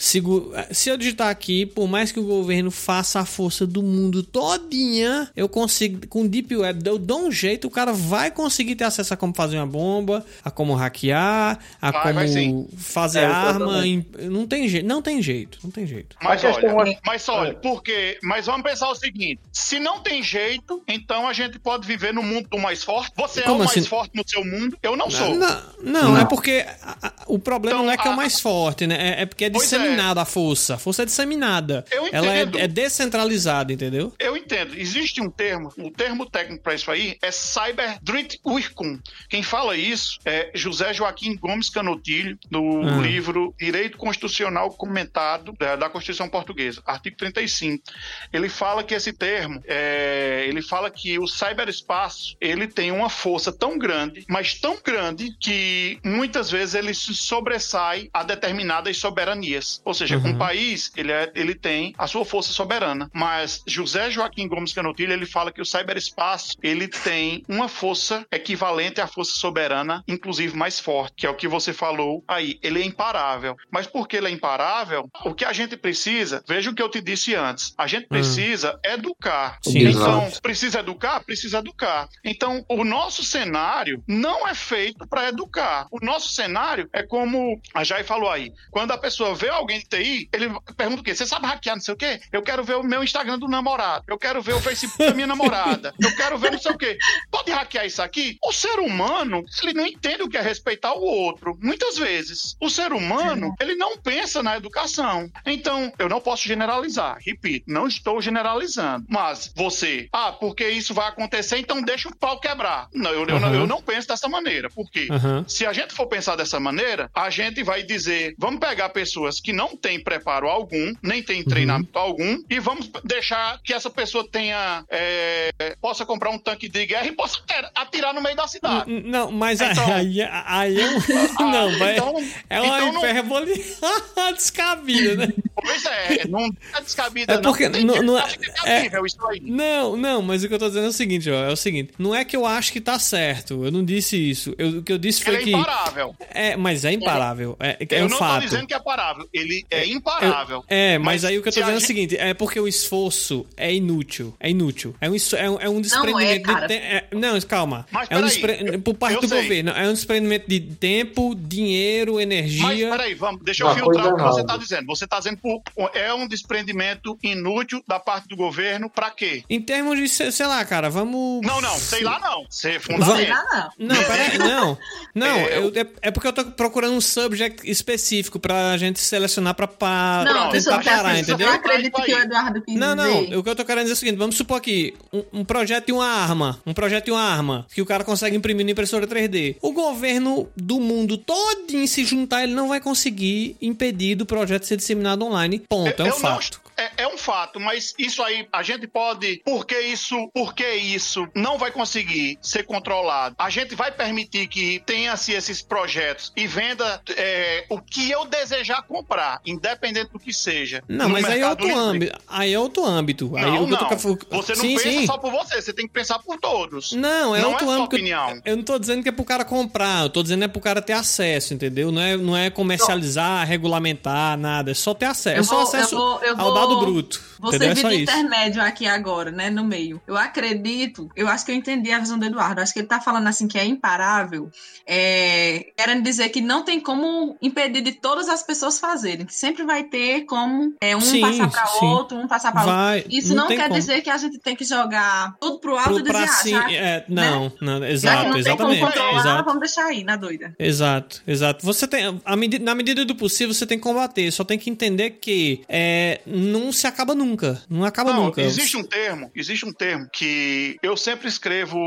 se eu digitar aqui, por mais que o governo faça a força do mundo todinha, eu consigo, com Deep Web, eu dou um jeito, o cara vai conseguir ter acesso a como fazer uma bomba, a como hackear, a vai, como vai fazer é, arma. Não tem jeito, não tem jeito, não tem jeito. Mas olha, mas olha, porque, mas vamos pensar o seguinte, se não tem jeito, então a gente pode viver no mundo do mais forte. Você como é o assim? mais forte no seu mundo, eu não sou. Não, não, não. é porque a, a, o problema então, não é que é o mais forte, né? É, é porque é disseminado disseminada a força. A força é disseminada. Eu entendo. Ela é, é descentralizada, entendeu? Eu entendo. Existe um termo, o um termo técnico para isso aí é Cyberdritwirkung. Quem fala isso é José Joaquim Gomes Canotilho, no ah. livro Direito Constitucional Comentado da, da, Constituição Portuguesa, artigo 35. Ele fala que esse termo, é, ele fala que o cyberespaço, ele tem uma força tão grande, mas tão grande, que muitas vezes ele se sobressai a determinadas soberanias. Ou seja, uhum. um país, ele, é, ele tem a sua força soberana. Mas José Joaquim Gomes Canotilho, ele fala que o cyberespaço, ele tem uma força equivalente à força soberana, inclusive mais forte, que é o que você falou aí. Ele é imparável. Mas por que ele é imparável? O que a gente precisa, veja o que eu te disse antes, a gente hum. precisa uhum. educar. Sim, então, exato. precisa educar? Precisa educar. Então, o nosso cenário não é feito para educar. O nosso cenário é como a Jai falou aí. Quando a pessoa vê alguém alguém de TI, ele pergunta o quê? Você sabe hackear não sei o quê? Eu quero ver o meu Instagram do namorado. Eu quero ver o Facebook da minha namorada. Eu quero ver não sei o quê. Pode hackear isso aqui? O ser humano, ele não entende o que é respeitar o outro. Muitas vezes. O ser humano, ele não pensa na educação. Então, eu não posso generalizar. Repito, não estou generalizando. Mas você, ah, porque isso vai acontecer, então deixa o pau quebrar. Não, eu, uhum. eu, não, eu não penso dessa maneira. Por quê? Uhum. Se a gente for pensar dessa maneira, a gente vai dizer, vamos pegar pessoas que não não tem preparo algum, nem tem treinamento uhum. algum, e vamos deixar que essa pessoa tenha é, possa comprar um tanque de guerra e possa atirar no meio da cidade. Não, mas então, aí, aí é. Ah, não, vai. então- é uma então não- hipérbole descabida, né? Pois é, não é descabida, É porque não. Tem não- não que é- que é aí. Não, não, mas o que eu tô dizendo é o seguinte, ó. É o seguinte: não é que eu acho que tá certo. Eu não disse isso. Eu- o que eu disse foi Ele é que. imparável. É, mas é imparável. É, é eu um não fato. tô dizendo que é parável, ele é imparável. É, mas, aí o que eu tô se dizendo é o gente- seguinte: é porque o esforço é inútil. É inútil. É um, é um, é um desprendimento cara. de tempo. não, calma. Mas é um despre... Por parte eu do sei. governo. É um desprendimento de tempo, dinheiro, Mas energia. peraí, vamos, deixa eu Uma filtrar o que você está dizendo. Você está dizendo por, é um desprendimento inútil da parte do governo para quê? Em termos de, sei sei lá, cara, vamos. Não, não, sei lá não. Você Sei fundamenta. lá, não. Não, peraí, não. Não, É, eu- é, é porque eu tô procurando um subject específico pra gente selecionar pra, pra Não, deixa eu tentar parar, entendeu? Eu acredito que o Eduardo quis Não, não. dizer. O que eu tô querendo dizer é o seguinte: vamos supor aqui, um, um projeto de uma arma. Um projeto de uma arma que o cara consegue imprimir na impressora 3D. O governo do mundo todinho se juntar, ele não vai conseguir impedir do projeto ser disseminado online. Ponto, é um Eu não fato. É, é um fato, mas isso aí a gente pode. Por que isso? Por que isso não vai conseguir ser controlado? A gente vai permitir que tenha-se esses projetos e venda é, o que eu desejar comprar, independente do que seja. Não, mas aí é outro Livre. âmbito. Aí é outro âmbito. aí Não, eu tô não. querendo- Você não sim, pensa sim. só por você, você tem que pensar por todos. Não, é Não outro é âmbito. opinião. Eu não tô dizendo que é pro cara comprar, eu tô dizendo que é pro cara ter acesso, entendeu? Não é, não é comercializar, regulamentar, nada. É só ter acesso. Eu é só vou- acesso eu vou- eu ao vou- dado bruto. Você? É de intermédio aqui agora, né, no meio. Eu acredito, eu acho que eu entendi a visão do Eduardo. Acho que ele tá falando assim que é imparável, é, querendo dizer que não tem como impedir de todas as pessoas fazerem, que sempre vai ter como é, um Sim, passar para sim. outro, um passar para outro. Isso não, tem quer como. dizer que a gente tem que jogar tudo pro alto Pro, e dizer, cima. já, é, não, não, já que exato, não exatamente. Exato. vamos deixar aí, na doida. Exato, exato. Você tem, a na medida do possível, você tem que combater. Só tem que entender que é, não se acaba nunca. Não acaba Não, nunca. existe um termo, existe um termo que eu sempre escrevo,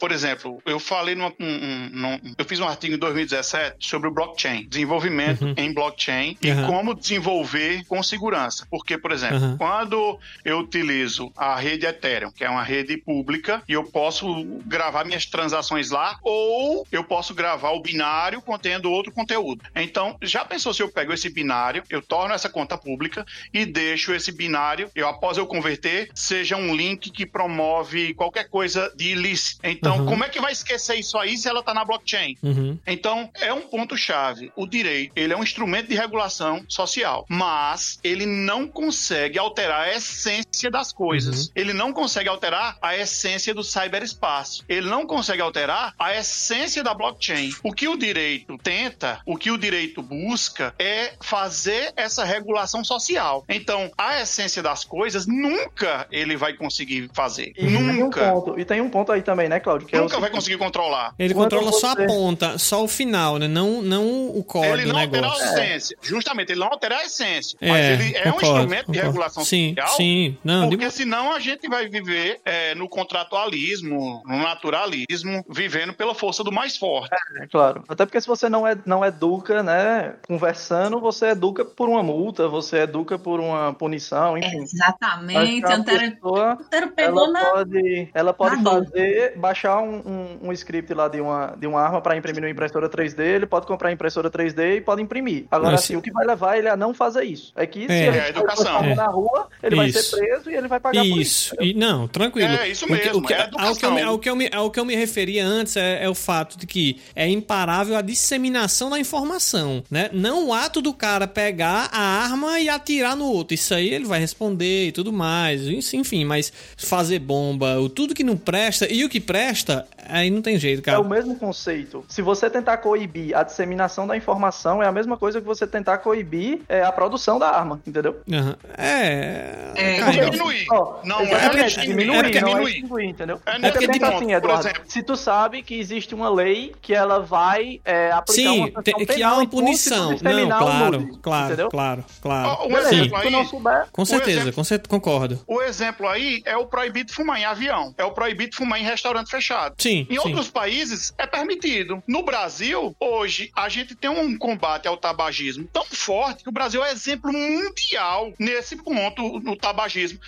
por exemplo, eu falei numa, um- um- num- eu fiz um artigo em 2017 sobre o blockchain, desenvolvimento em blockchain e Uhum. como desenvolver com segurança. Porque, por exemplo, Uhum. quando eu utilizo a rede Ethereum, que é uma rede pública, e eu posso gravar minhas transações lá, ou eu posso gravar o binário contendo outro conteúdo. Então, já pensou se eu pego esse binário, eu torno essa conta pública e deixo esse binário, eu após eu converter, seja um link que promove qualquer coisa de ilícito. Então, Uhum. como é que vai esquecer isso aí se ela tá na blockchain? Uhum. Então, é um ponto-chave. O direito, ele é um instrumento de regulação social, mas ele não consegue alterar a essência das coisas. Uhum. Ele não consegue alterar a essência do cyberespaço. Ele não consegue alterar a essência da blockchain. O que o direito tenta, o que o direito busca é fazer essa regulação social. Então, a essência das coisas nunca ele vai conseguir fazer. E tem, um nunca. ponto, e tem um ponto aí também, né, Cláudio? Que é o Nunca vai seguinte, conseguir controlar. Ele Quando controla só a ponta, só o final, né? Não, não o core Ele do não altera a negócio. essência. Justamente, ele não altera a essência. É, mas ele é um concordo, instrumento de concordo. regulação Sim, social. sim. Não, porque de- senão a gente vai viver é, no contratualismo, no naturalismo, vivendo pela força do mais forte. É, claro. Até porque se você não, é, não educa, né, conversando, você educa por uma multa, você educa por uma punição, enfim. Acho Exatamente. a pessoa, Antero pegou ela na. pode, ela pode na fazer, baixar um, um, um script lá de uma, de uma arma para imprimir numa impressora 3D, ele pode comprar a impressora 3D e pode imprimir. Agora, Mas- assim, o que vai levar ele a não fazer isso? É que se É. ele É educação. for na rua, ele vai Isso. ser preso e ele vai pagar por isso. Isso, e, não, tranquilo. É, isso O que- mesmo, o que, é ao, que eu, me- educação. ao, que eu me, ao que eu me referia antes é, é o fato de que é imparável a disseminação da informação, né? Não o ato do cara pegar a arma e atirar no outro. Isso aí ele vai responder e tudo mais. Enfim, mas fazer bomba, o tudo que não presta e o que presta, aí não tem jeito, É cara. o mesmo conceito. Se você tentar coibir a disseminação da informação, é a mesma coisa que você tentar coibir é, a produção da arma, entendeu? Aham. É. É, cara, diminuir. Ó, não é porque- diminuir, é porque não é diminuir. entendeu? É, É, é porque pensa assim, Eduardo, se tu sabe que existe uma lei que ela vai é, aplicar Sim, uma sanção tem- que há uma punição. Não, disseminar o claro, nude, claro, entendeu? claro, claro. Um exemplo se tu não aí, com certeza, exemplo- com concordo. O exemplo aí é o proibido fumar em avião. É o proibido fumar em restaurante fechado. Sim. Em sim. outros países é permitido. No Brasil, hoje, a gente tem um combate ao tabagismo tão forte que o Brasil é exemplo mundial nesse ponto no tabagismo.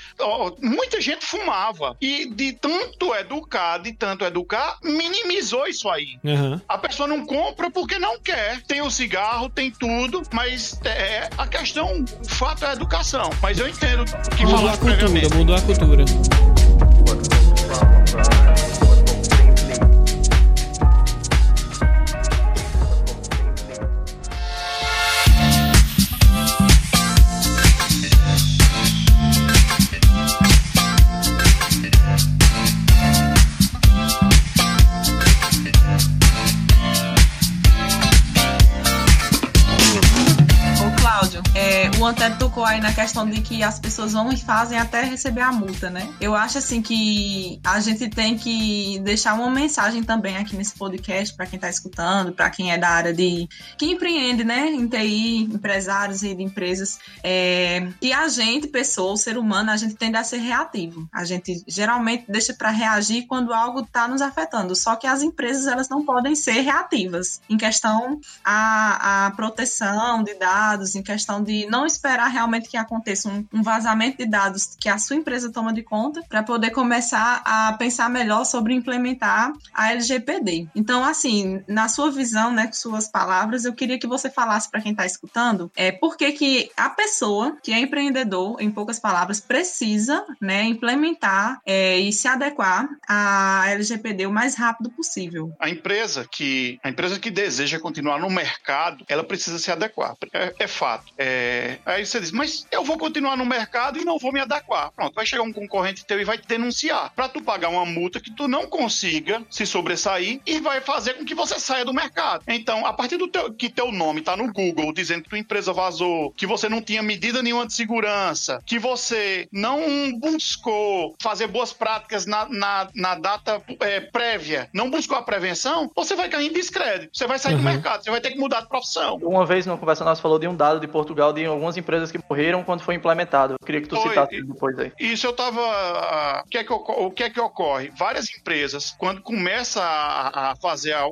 Muita gente fumava e de tanto educar, de tanto educar, minimizou isso aí. Aham. A pessoa não compra porque não quer. Tem o cigarro, tem tudo, mas é, a questão, o fato é a educação. Mas eu entendo o que Mudou a cultura, previamente. mudou a cultura. É, Antero tocou aí na questão de que as pessoas vão e fazem até receber a multa, né? Eu acho assim que a gente tem que deixar uma mensagem também aqui nesse podcast para quem tá escutando, para quem é da área de que empreende, né, em TI, empresários e de empresas, é, que a gente, pessoa, o ser humano, a gente tende a ser reativo. A gente geralmente deixa para reagir quando algo está nos afetando. Só que as empresas elas não podem ser reativas em questão a, a proteção de dados, em questão de não esperar realmente que aconteça um, um vazamento de dados que a sua empresa toma de conta para poder começar a pensar melhor sobre implementar a LGPD. Então, assim, na sua visão, né, com suas palavras, eu queria que você falasse para quem está escutando, é por que que a pessoa que é empreendedor, em poucas palavras, precisa, né, implementar é, e se adequar à LGPD o mais rápido possível. A empresa que a empresa que deseja continuar no mercado, ela precisa se adequar. É, é fato. É, aí você diz, mas eu vou continuar no mercado e não vou me adequar. Pronto, vai chegar um concorrente teu e vai te denunciar para tu pagar uma multa que tu não consiga se sobressair e vai fazer com que você saia do mercado. Então, a partir do teu, que teu nome tá no Google dizendo que tua empresa vazou, que você não tinha medida nenhuma de segurança, que você não buscou fazer boas práticas na, na, na data é, prévia, não buscou a prevenção, você vai cair em descrédito. Você vai sair do Uhum. mercado, você vai ter que mudar de profissão. Uma vez numa conversa nossa falou de um dado de Portugal de algumas empresas que morreram quando foi implementado. Eu queria que tu Foi, citasse e- depois aí. Isso eu tava. ah, O que, é que, o que é que ocorre? Várias empresas, quando começa a, a fazer. a-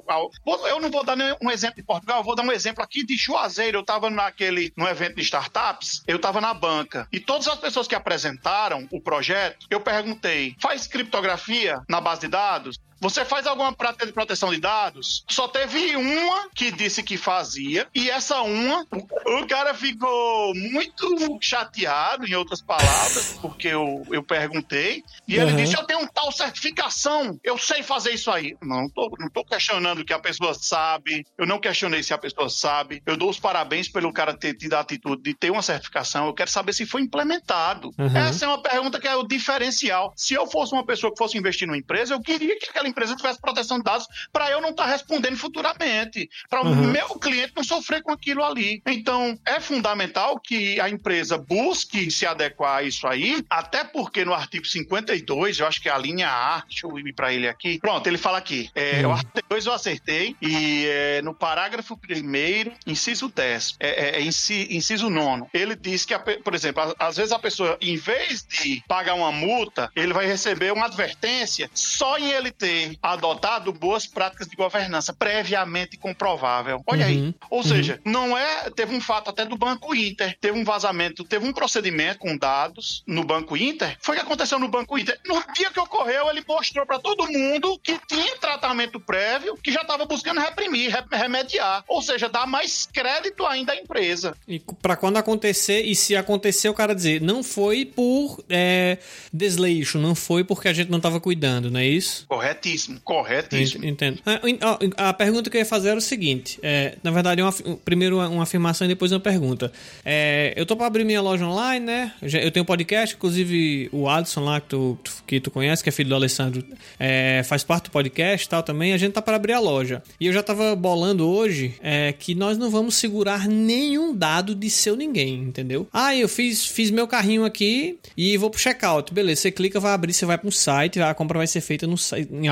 eu não vou dar nenhum exemplo de Portugal, eu vou dar um exemplo aqui de Juazeiro. Eu tava naquele, no evento de startups, eu tava na banca. E todas as pessoas que apresentaram o projeto, eu perguntei: faz criptografia na base de dados? Você faz alguma prática de proteção de dados? Só teve uma que disse que fazia, e essa uma, o, cara ficou muito chateado, em outras palavras, porque eu, eu perguntei, e ele Uhum. disse: Eu tenho um tal certificação, eu sei fazer isso aí. Não, não tô, não tô questionando que a pessoa sabe, eu não questionei se a pessoa sabe, eu dou os parabéns pelo cara ter tido a atitude de ter uma certificação, eu quero saber se foi implementado. Uhum. Essa é uma pergunta que é o diferencial. Se eu fosse uma pessoa que fosse investir numa empresa, eu queria que aquela empresa tivesse proteção de dados para eu não estar respondendo futuramente, para o Uhum. meu cliente não sofrer com aquilo ali. Então, é fundamental que a empresa busque se adequar a isso aí, até porque no artigo 52, eu acho que é a linha A, deixa eu ir para ele aqui. Pronto, ele fala aqui. É, Hum. O artigo 2 eu acertei, e é, no parágrafo 1, inciso 10, é, é, é inci- inciso 9, ele diz que, a por exemplo, às vezes a pessoa, em vez de pagar uma multa, ele vai receber uma advertência só em ele ter adotado boas práticas de governança previamente comprovável. Olha Uhum, aí. Ou uhum. seja, não é. Teve um fato até do Banco Inter, teve um vazamento, teve um procedimento com dados no Banco Inter. Foi o que aconteceu no Banco Inter. No dia que ocorreu, ele mostrou para todo mundo que tinha tratamento prévio, que já estava buscando reprimir, re- remediar. Ou seja, dar mais crédito ainda à empresa. E pra quando acontecer, e se acontecer, o cara dizer, não foi por é, desleixo, não foi porque a gente não tava cuidando, não é isso? Corretíssimo, corretíssimo. Ent- Entendo. Ah, en- ó, A pergunta que eu ia fazer era o seguinte: é, na verdade, uma, primeiro uma afirmação e depois uma pergunta. É, eu tô pra abrir minha loja online, né? Eu Eu tenho podcast, inclusive o Adson lá, que tu, que tu conhece, que é filho do Alessandro, é, faz parte do podcast tal também. A gente tá para abrir a loja. E eu já tava bolando hoje é, que nós não vamos segurar nenhum dado de seu ninguém, entendeu? Ah, eu fiz, fiz meu carrinho aqui e vou pro checkout. Beleza, você clica, vai abrir, você vai pra um site, a compra vai ser feita no,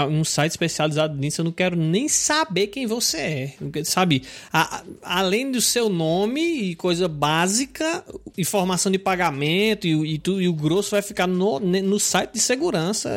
um site especializado nisso. Eu não quero nem saber quem você é. Sabe? A- a- além do seu nome e coisa básica, informação de pagamento e, e, tu- e o grosso vai ficar no, no site de segurança.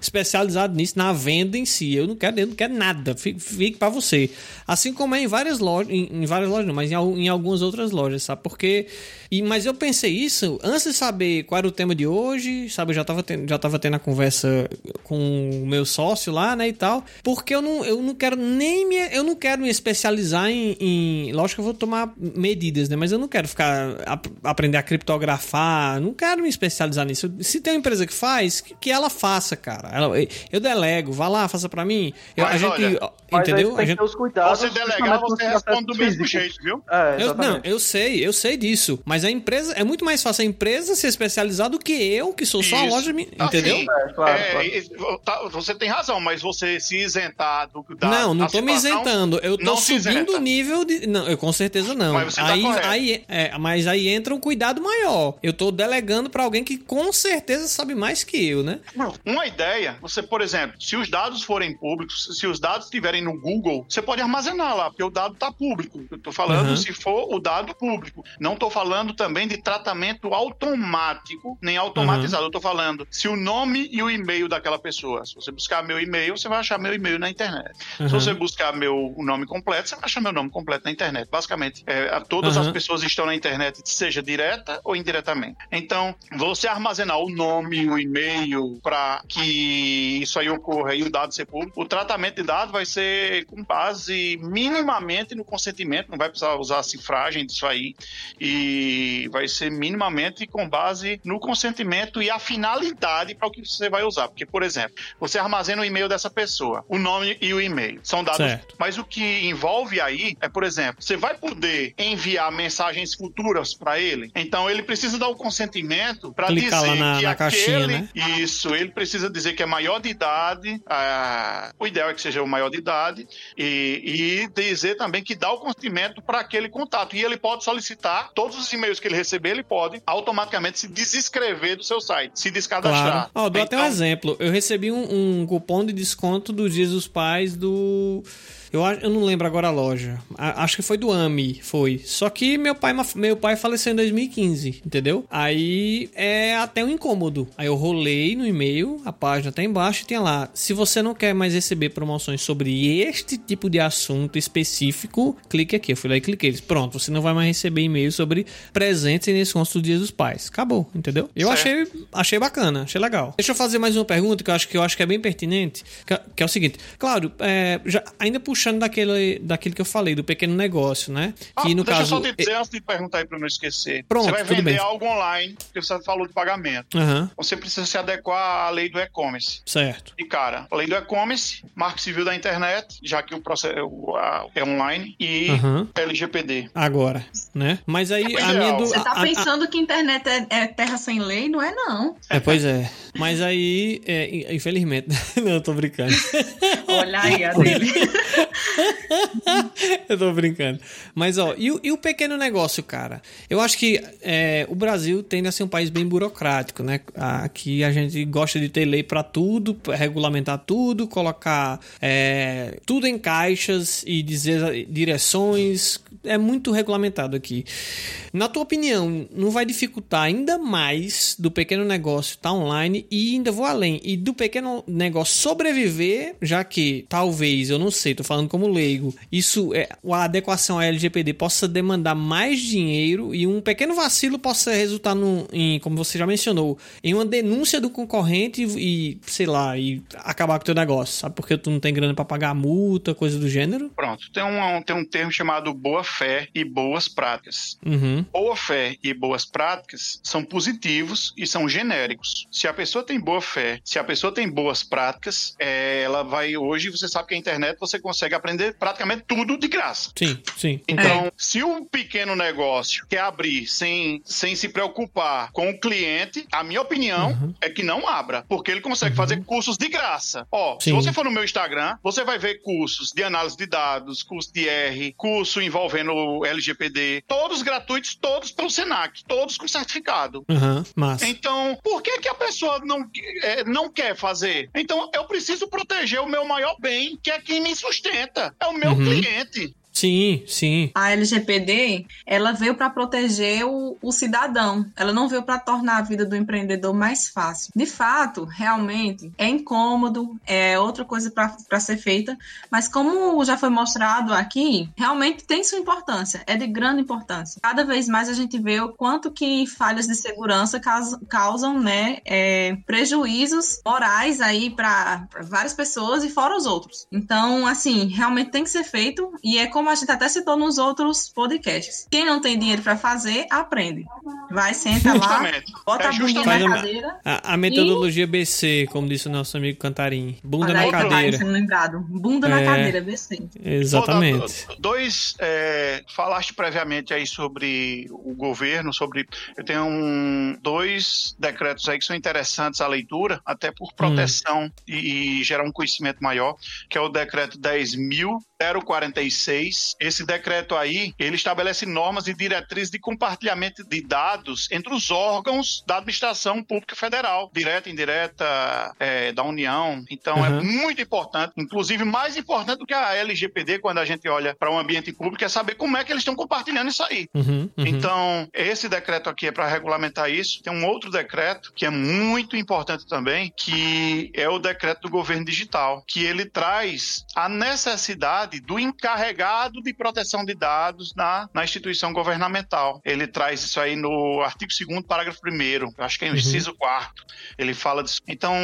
Especializado nisso, na venda em si. Eu não quero, eu não quero nada. Fique, fique para você. Assim como é em várias lojas, em, em várias lojas, não, mas em, em, algumas outras lojas, sabe? Porque. E, mas eu pensei isso antes de saber qual era o tema de hoje, sabe? Eu já tava já tava tendo a conversa com o meu sócio lá, né, e tal. Porque eu não, eu não quero nem me. Eu não quero me especializar em. em lógico que eu vou tomar medidas, né? Mas eu não quero ficar. A, aprender a criptografar. Não quero me especializar nisso. Se tem uma empresa que faz, que, que ela faça, cara. Ela, eu delego, vá lá, faça para mim. Eu, a gente. Olha, entendeu? a gente... os cuidados, você delegar, você responde do mesmo jeito, viu? É, eu, não, eu sei, eu sei disso. Mas a empresa. É muito mais fácil a empresa se especializar do que eu, que sou só a loja. Entendeu? Assim, é, claro, é, claro. Tá, você tem razão, mas você se isentar do. Da, não, não tô me isentando. Eu tô subindo o nível de. Não, eu com certeza não. Mas você tá aí, tá aí, é, mas aí entra um cuidado maior. Eu tô delegando para alguém que com certeza sabe mais que eu, né? Uma ideia, você, por exemplo, se os dados forem públicos, se os dados estiverem no Google, você pode armazenar lá, porque o dado tá público. Eu tô falando uhum. se for o dado público. Não tô falando também de tratamento automático, nem automatizado. Uhum. Eu tô falando se o nome e o e-mail daquela pessoa. Se você buscar meu e-mail, você vai achar meu e-mail na internet. Uhum. Se você buscar meu nome completo, você vai achar meu nome completo na internet. Basicamente, é, todas as pessoas estão na internet, seja direta ou indiretamente. Então, você armazenar o nome, o e-mail, para que isso aí ocorra e o dado ser público, o tratamento de dados vai ser com base minimamente no consentimento, não vai precisar usar a cifragem disso aí, e vai ser minimamente com base no consentimento e a finalidade para o que você vai usar. Porque, por exemplo, você armazena o e-mail dessa pessoa, o nome e o e-mail. São dados. Certo. Mas o que envolve aí é, por exemplo, você vai poder enviar mensagens futuras para ele. Então ele precisa dar o consentimento para dizer na, que na aquele caixinha, né? isso, ele precisa dizer que é maior de idade. Ah, o ideal é que seja o maior de idade e, e dizer também que dá o consentimento para aquele contato. E ele pode solicitar todos os e-mails que ele receber, ele pode automaticamente se desescrever do seu site, se descadastrar. Claro. Oh, dou então, até um então exemplo. Eu recebi um, um cupom de desconto dos Dias dos Pais do eu, eu não lembro agora a loja. A, acho que foi do AMI, foi. Só que meu pai, meu pai faleceu em 2015, entendeu? Aí é até um incômodo. Aí eu rolei no e-mail, a página tá embaixo e tem lá. Se você não quer mais receber promoções sobre este tipo de assunto específico, clique aqui. Eu fui lá e cliquei. Eles, pronto, você não vai mais receber e-mail sobre presentes nesse descontos do Dia dos Pais. Acabou, entendeu? Eu achei, achei bacana, achei legal. Deixa eu fazer mais uma pergunta que eu acho que eu acho que é bem pertinente, que, que é o seguinte. Claro, é, já, ainda puxando puxando daquele, daquele que eu falei, do pequeno negócio, né? Que ah, no deixa caso. Eu só te dizer antes de perguntar aí pra eu não esquecer. Pronto, você vai vender bem. algo online, porque você falou de pagamento. Uhum. Você precisa se adequar à lei do e-commerce. Certo. E, cara, a lei do e-commerce, marco civil da internet, já que o processo é online, e uhum. LGPD. Agora, né? Mas aí é a minha do, Você tá pensando a, a... que internet é, é, terra sem lei? Não é, não. É, pois é. Mas aí, é, infelizmente. não, tô brincando. Olha aí a dele. eu tô brincando. Mas, ó, e, e, o pequeno negócio, cara? Eu acho que é, o Brasil tende a ser um país bem burocrático, né? Aqui a gente gosta de ter lei para tudo, regulamentar tudo, colocar é, tudo em caixas e dizer direções. É muito regulamentado aqui. Na tua opinião, não vai dificultar ainda mais do pequeno negócio estar tá online e ainda vou além. E do pequeno negócio sobreviver, já que talvez, eu não sei, tô falando como leigo, isso é a adequação à LGPD possa demandar mais dinheiro e um pequeno vacilo possa resultar no, em, como você já mencionou, em uma denúncia do concorrente e, sei lá, e acabar com o teu negócio, sabe? Porque tu não tem grana para pagar multa, coisa do gênero. Pronto, tem um, tem um termo chamado boa fé e boas práticas. Uhum. Boa fé e boas práticas são positivos e são genéricos. Se a pessoa tem boa fé, se a pessoa tem boas práticas, é, ela vai hoje, você sabe que a internet você consegue aprender praticamente tudo de graça. Sim, sim. Então, é. se um pequeno negócio quer abrir sem, sem se preocupar com o cliente, a minha opinião uhum. é que não abra, porque ele consegue uhum. fazer cursos de graça. Ó, sim. se você for no meu Instagram, você vai ver cursos de análise de dados, curso de R, curso envolvendo LGPD, todos gratuitos, todos pelo Senac, todos com certificado. Uhum. Massa. Então, por que que a pessoa não, é, não quer fazer? Então, eu preciso proteger o meu maior bem, que é quem me sustenta, é o meu uhum. cliente. Sim, sim. A LGPD, ela veio para proteger o, o, cidadão. Ela não veio para tornar a vida do empreendedor mais fácil. De fato, realmente, é incômodo, é outra coisa para ser feita, mas como já foi mostrado aqui, realmente tem sua importância, é de grande importância. Cada vez mais a gente vê o quanto que falhas de segurança causam, né, é, prejuízos morais aí para várias pessoas e fora os outros. Então, assim, realmente tem que ser feito e é como a gente até citou nos outros podcasts. Quem não tem dinheiro para fazer, aprende. Vai, senta lá, bota é a bunda na cadeira. A, a metodologia e... BC, como disse o nosso amigo Cantarim. Bunda Olha na aí, cadeira. Lembrado. Bunda é... na cadeira, BC. Exatamente. dois, é, falaste previamente aí sobre o governo, sobre. Eu tenho um, dois decretos aí que são interessantes a leitura, até por proteção hum. e, e gerar um conhecimento maior, que é o decreto 10.046. Esse decreto aí, ele estabelece normas e diretrizes de compartilhamento de dados entre os órgãos da administração pública federal, direta, indireta, é, da União. Então é uhum. é muito importante, inclusive mais importante do que a LGPD quando a gente olha para o um ambiente público, é saber como é que eles estão compartilhando isso aí. Uhum, uhum. Então, esse decreto aqui é para regulamentar isso. Tem um outro decreto que é muito importante também, que é o decreto do governo digital, que ele traz a necessidade do encarregado de proteção de dados na, na instituição governamental. Ele traz isso aí no artigo 2 parágrafo 1 acho que é o uhum. inciso 4 ele fala disso. Então,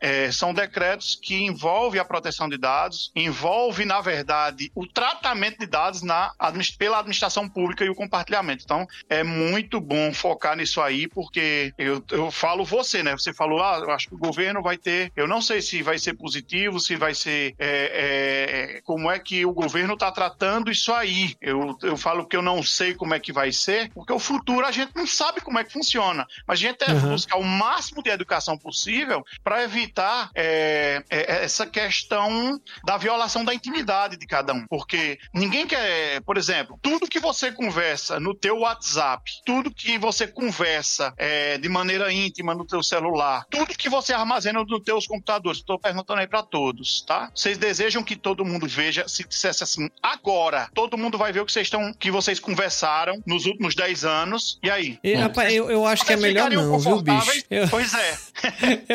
é, são decretos que envolvem a proteção de dados, envolve, na verdade, o tratamento de dados na, pela administração pública e o compartilhamento. Então, é muito bom focar nisso aí, porque eu, eu falo você, né? Você falou, ah, eu acho que o governo vai ter, eu não sei se vai ser positivo, se vai ser, é, é, como é que o governo está tratando isso aí. Eu, eu falo que eu não sei como é que vai ser, porque o futuro a gente não sabe como é que funciona, mas a gente deve uhum. buscar o máximo de educação possível para evitar é, é, essa questão da violação da intimidade de cada um, porque ninguém quer, por exemplo, tudo que você conversa no teu WhatsApp, tudo que você conversa é, de maneira íntima no teu celular, tudo que você armazena nos teus computadores, estou perguntando aí para todos, tá? Vocês desejam que todo mundo veja, se dissesse assim, agora, todo mundo vai ver o que vocês estão, que vocês conversaram nos últimos 10 anos, e aí? E, rapaz, eu, eu acho que é melhor não, viu, bicho? Eu... Pois é.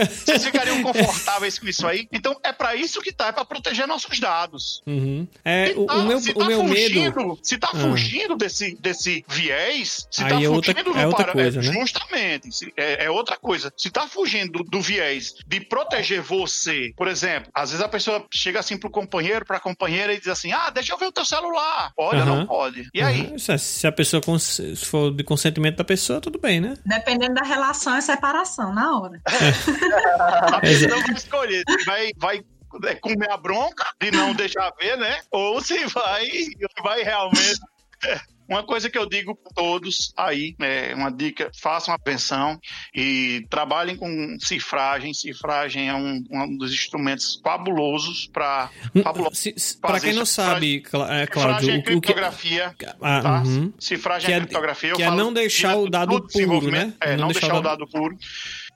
vocês ficariam confortáveis com isso aí? Então, é para isso que tá, é para proteger nossos dados. Uhum. É, o, tá, o, meu, tá o meu fugindo, medo... Se tá ah. fugindo desse, desse viés, se aí tá é fugindo outra, do é outra coisa, né? Justamente, se, é, é, outra coisa. Se tá fugindo do, do viés de proteger você, por exemplo, às vezes a pessoa chega assim pro companheiro, pra companheira e diz assim, ah, deixa eu ver o teu celular. Olha, uhum. não pode. E aí? Uhum. Se a pessoa for de consentimento da pessoa, tudo bem, né? Dependendo da relação, é separação na hora. a pessoa vai escolher, vai, vai é, comer a bronca de não deixar ver, né? Ou se vai, vai realmente uma coisa que eu digo para todos aí, é uma dica, façam atenção e trabalhem com cifragem. Cifragem é um, um dos instrumentos fabulosos para hum, Para quem não sabe, é, Cláudio, o, criptografia, que... ah, tá? uhum. Cifragem que é, criptografia. Que é não deixar o dado puro, né? É, não, não deixar, deixar o dado puro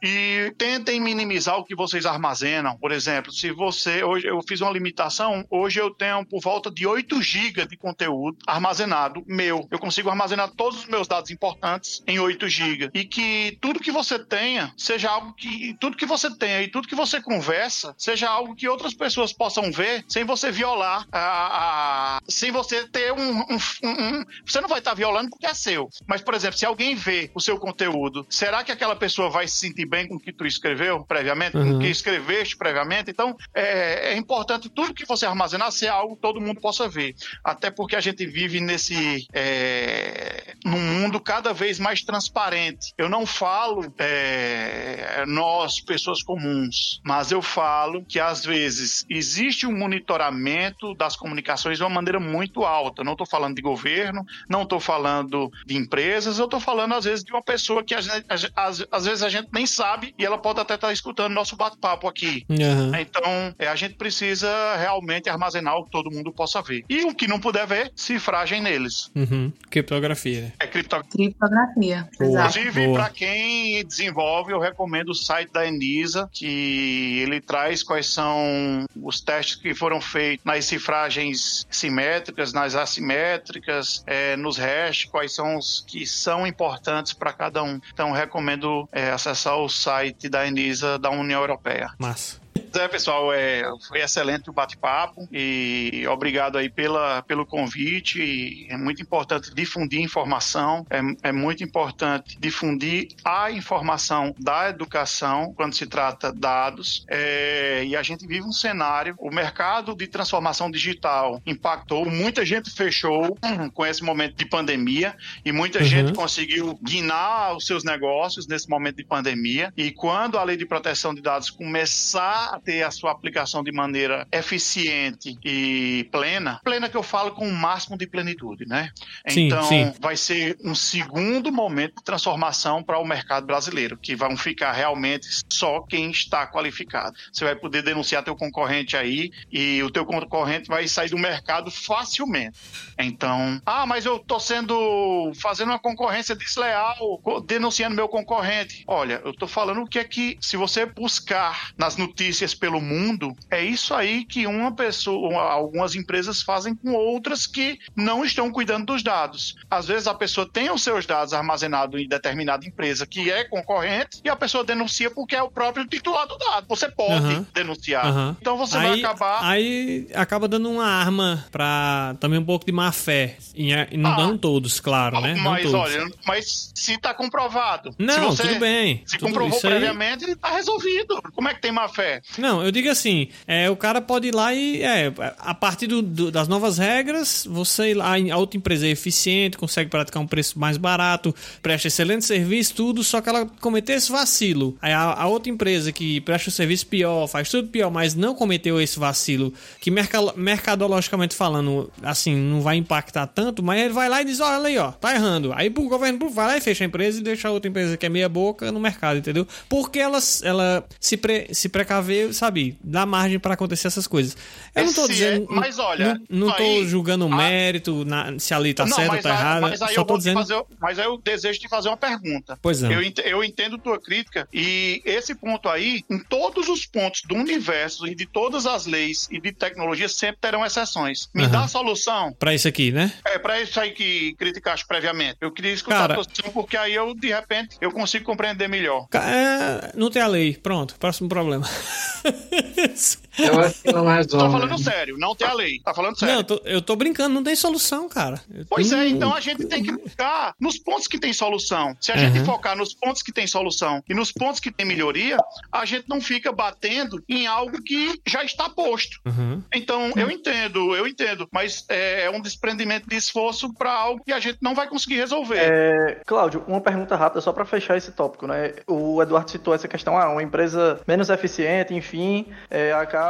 e tentem minimizar o que vocês armazenam. Por exemplo, se você hoje eu fiz uma limitação, hoje eu tenho por volta de 8 GB de conteúdo armazenado meu. Eu consigo armazenar todos os meus dados importantes em 8 GB e que tudo que você tenha seja algo que tudo que você tenha e tudo que você conversa seja algo que outras pessoas possam ver sem você violar a, a sem você ter um, um, um, você não vai estar violando porque é seu. Mas por exemplo, se alguém vê o seu conteúdo, será que aquela pessoa vai se sentir bem com o que tu escreveu previamente, uhum. com o que escreveste previamente. Então, é, é, importante tudo que você armazenar ser algo que todo mundo possa ver. Até porque a gente vive nesse. É, num mundo cada vez mais transparente. Eu não falo é, nós, pessoas comuns, mas eu falo que às vezes existe um monitoramento das comunicações de uma maneira muito alta. Não estou falando de governo, não estou falando de empresas, eu estou falando às vezes de uma pessoa que às, às, às vezes a gente nem sabe e ela pode até estar escutando nosso bate-papo aqui. Aham. Então, é, a gente precisa realmente armazenar o que todo mundo possa ver. E o que não puder ver, cifragem neles. Uhum. Criptografia. né? É criptografia. Criptografia. Boa. Inclusive, para quem desenvolve, eu recomendo o site da Enisa, que ele traz quais são os testes que foram feitos nas cifragens simétricas, nas assimétricas, é, nos hash, quais são os que são importantes para cada um. Então, recomendo é, acessar o site da Enisa da União Europeia. Massa. É, pessoal, é, foi excelente o bate-papo e obrigado aí pela, pelo convite. É muito importante difundir informação, é, é muito importante difundir a informação da educação quando se trata dados. É, e a gente vive um cenário, o mercado de transformação digital impactou, muita gente fechou com esse momento de pandemia e muita Uhum. gente conseguiu guinar os seus negócios nesse momento de pandemia. E quando a lei de proteção de dados começar a ter a sua aplicação de maneira eficiente e plena, plena que eu falo com o máximo de plenitude, né? Sim, então, sim. vai ser um segundo momento de transformação para o mercado brasileiro, que vão ficar realmente só quem está qualificado. Você vai poder denunciar teu concorrente aí e o teu concorrente vai sair do mercado facilmente. Então, ah, mas eu tô sendo fazendo uma concorrência desleal, denunciando meu concorrente. Olha, eu tô falando o que é que se você buscar nas notícias pelo mundo, é isso aí que uma pessoa, algumas empresas fazem com outras que não estão cuidando dos dados. Às vezes a pessoa tem os seus dados armazenados em determinada empresa que é concorrente e a pessoa denuncia porque é o próprio titular do dado. Você pode Aham. denunciar. Aham. Então você aí, vai acabar Aí acaba dando uma arma pra também um pouco de má fé. E, não, Ah. não todos, claro, né? Mas olha, mas se tá comprovado. se Não, você, tudo bem. Se Tudo- comprovou isso aí- previamente, tá resolvido. Como é que tem má fé? Não, eu digo assim, é, o cara pode ir lá e, é, a partir do- do- das novas regras, você ir lá, a outra empresa é eficiente, consegue praticar um preço mais barato, presta excelente serviço, tudo, só que ela cometeu esse vacilo. Aí a, a outra empresa que presta o serviço pior, faz tudo pior, mas não cometeu esse vacilo, que merca- mercadologicamente falando, assim, não vai impactar tanto, mas ele vai lá e diz, olha aí, ó, tá errando. Aí o governo vai lá e fecha a empresa e deixa a outra empresa que é meia boca no mercado, entendeu? Porque ela, ela se, pre, se precaver, sabe, dá margem pra acontecer essas coisas. Eu não tô Esse dizendo. é- mas olha, Não, não tô aí- julgando o a- mérito, na- se ali tá certo ou tá errado. mas aí Só eu tô dizendo. fazer, mas aí eu desejo te fazer uma pergunta. Pois não. Eu, eu entendo tua crítica e esse ponto aí, em todos os pontos do universo e de todas as leis e de tecnologia sempre terão exceções. Me Aham. dá a solução. Pra isso aqui, né? É para isso aí que criticaste previamente. Eu queria escutar Cara- a tua solução porque aí eu de repente eu consigo compreender melhor. É, não tem a lei. Pronto, próximo problema. so Eu acho que não Tô resolve. falando sério, não tem a lei. Tá falando sério. Não, eu tô, eu tô brincando, não tem solução, cara. Pois é, então a gente tem que focar nos pontos que tem solução. Se a Uhum. gente focar nos pontos que tem solução e nos pontos que tem melhoria, a gente não fica batendo em algo que já está posto. Uhum. Então, eu entendo, eu entendo, mas é um desprendimento de esforço para algo que a gente não vai conseguir resolver. É, Cláudio, uma pergunta rápida só para fechar esse tópico, né? O Eduardo citou essa questão, ah, uma empresa menos eficiente, enfim, é, acaba,